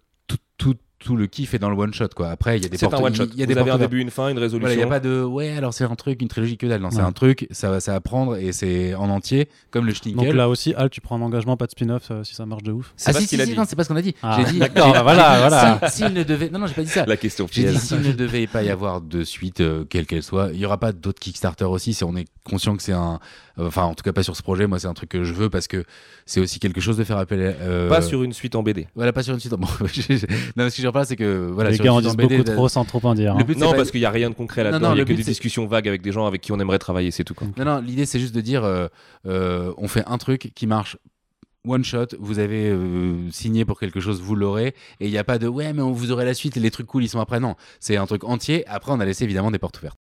tout, le kiff est dans le one shot quoi. Après il y a des c'est un one shot. Il y a des avez un début, une fin, une résolution. Il n'y a pas de ouais alors c'est un truc, une trilogie que dalle. Non, c'est un truc, ça va ça va prendre et c'est en entier comme le Schnickel. Donc là aussi, Al, tu prends un engagement, pas de spin-off euh, si ça marche de ouf. C'est ah, pas si, ce qu'il a dit. Non, c'est pas ce qu'on a dit. Ah, j'ai dit. D'accord, bah voilà, [laughs] voilà. S'il ne devait, non non, j'ai pas dit ça. La question. J'ai dit s'il ne devait pas y avoir de suite, euh, quelle qu'elle soit, il y aura pas d'autres Kickstarter aussi si on est conscient que c'est un Enfin, en tout cas, pas sur ce projet. Moi, c'est un truc que je veux parce que c'est aussi quelque chose de faire appel. Euh... Pas sur une suite en BD. Voilà, pas sur une suite. En... [laughs] non, ce que je veux c'est que voilà. Les gars en disent beaucoup trop sans trop en dire. Hein. Non, parce qu'il y a rien de concret là-dedans. Il y a que des discussions vagues avec des gens avec qui on aimerait travailler, c'est tout. Quoi. Non, non. L'idée, c'est juste de dire, euh, euh, on fait un truc qui marche one shot, vous avez euh, signé pour quelque chose, vous l'aurez, et il n'y a pas de ouais, mais on vous aurez la suite, les trucs cool ils sont après. Non, c'est un truc entier. Après, on a laissé évidemment des portes ouvertes.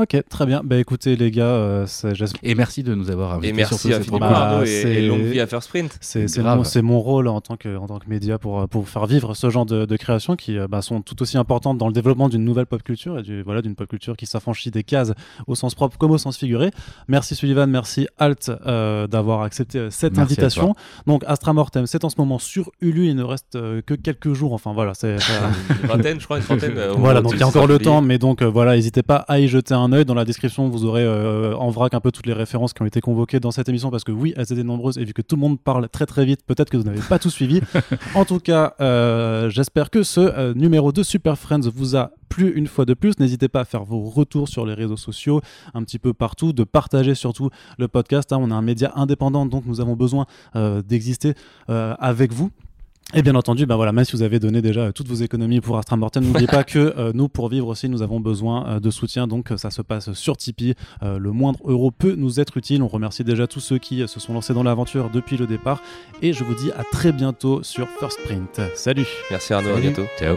Ok, très bien. Bah écoutez les gars, euh, c'est- Et merci de nous avoir invités. Et merci surtout, à c'est Philippe cool. Bah, Arnaud et, longue vie à First Sprint. c'est mon, rôle en tant que, en tant que média pour, euh, pour faire vivre ce genre de, de créations qui euh, bah, sont tout aussi importantes dans le développement d'une nouvelle pop culture et du, voilà, d'une pop culture qui s'affranchit des cases au sens propre comme au sens figuré. Merci Sullivan, merci Alt euh, d'avoir accepté cette Merci invitation. Donc Astra Mortem, c'est en ce moment sur Ulu, il ne reste euh, que quelques jours. Enfin voilà, c'est [laughs] Une vingtaine, je crois, une trentaine. Voilà, moment donc il y a encore le temps, mais donc voilà, n'hésitez pas à y jeter un œil. Dans la description, vous aurez euh, en vrac un peu toutes les références qui ont été convoquées dans cette émission, parce que oui, elles étaient nombreuses, et vu que tout le monde parle très très vite, peut-être que vous n'avez pas tout suivi. [laughs] en tout cas, euh, j'espère que ce euh, numéro de Super Friends vous a plu une fois de plus. N'hésitez pas à faire vos retours sur les réseaux sociaux, un petit peu partout, de partager surtout le podcast. hein. On est un média indépendant, donc nous avons besoin d'exister avec vous. Et bien entendu, ben voilà, même si vous avez donné déjà euh, toutes vos économies pour Astra Mortem, n'oubliez pas que euh, nous, pour vivre aussi, nous avons besoin euh, de soutien. Donc ça se passe sur Tipeee. Euh, le moindre euro peut nous être utile. On remercie déjà tous ceux qui se sont lancés dans l'aventure depuis le départ. Et je vous dis à très bientôt sur First Print. Salut Merci Arnaud, à bientôt. Ciao.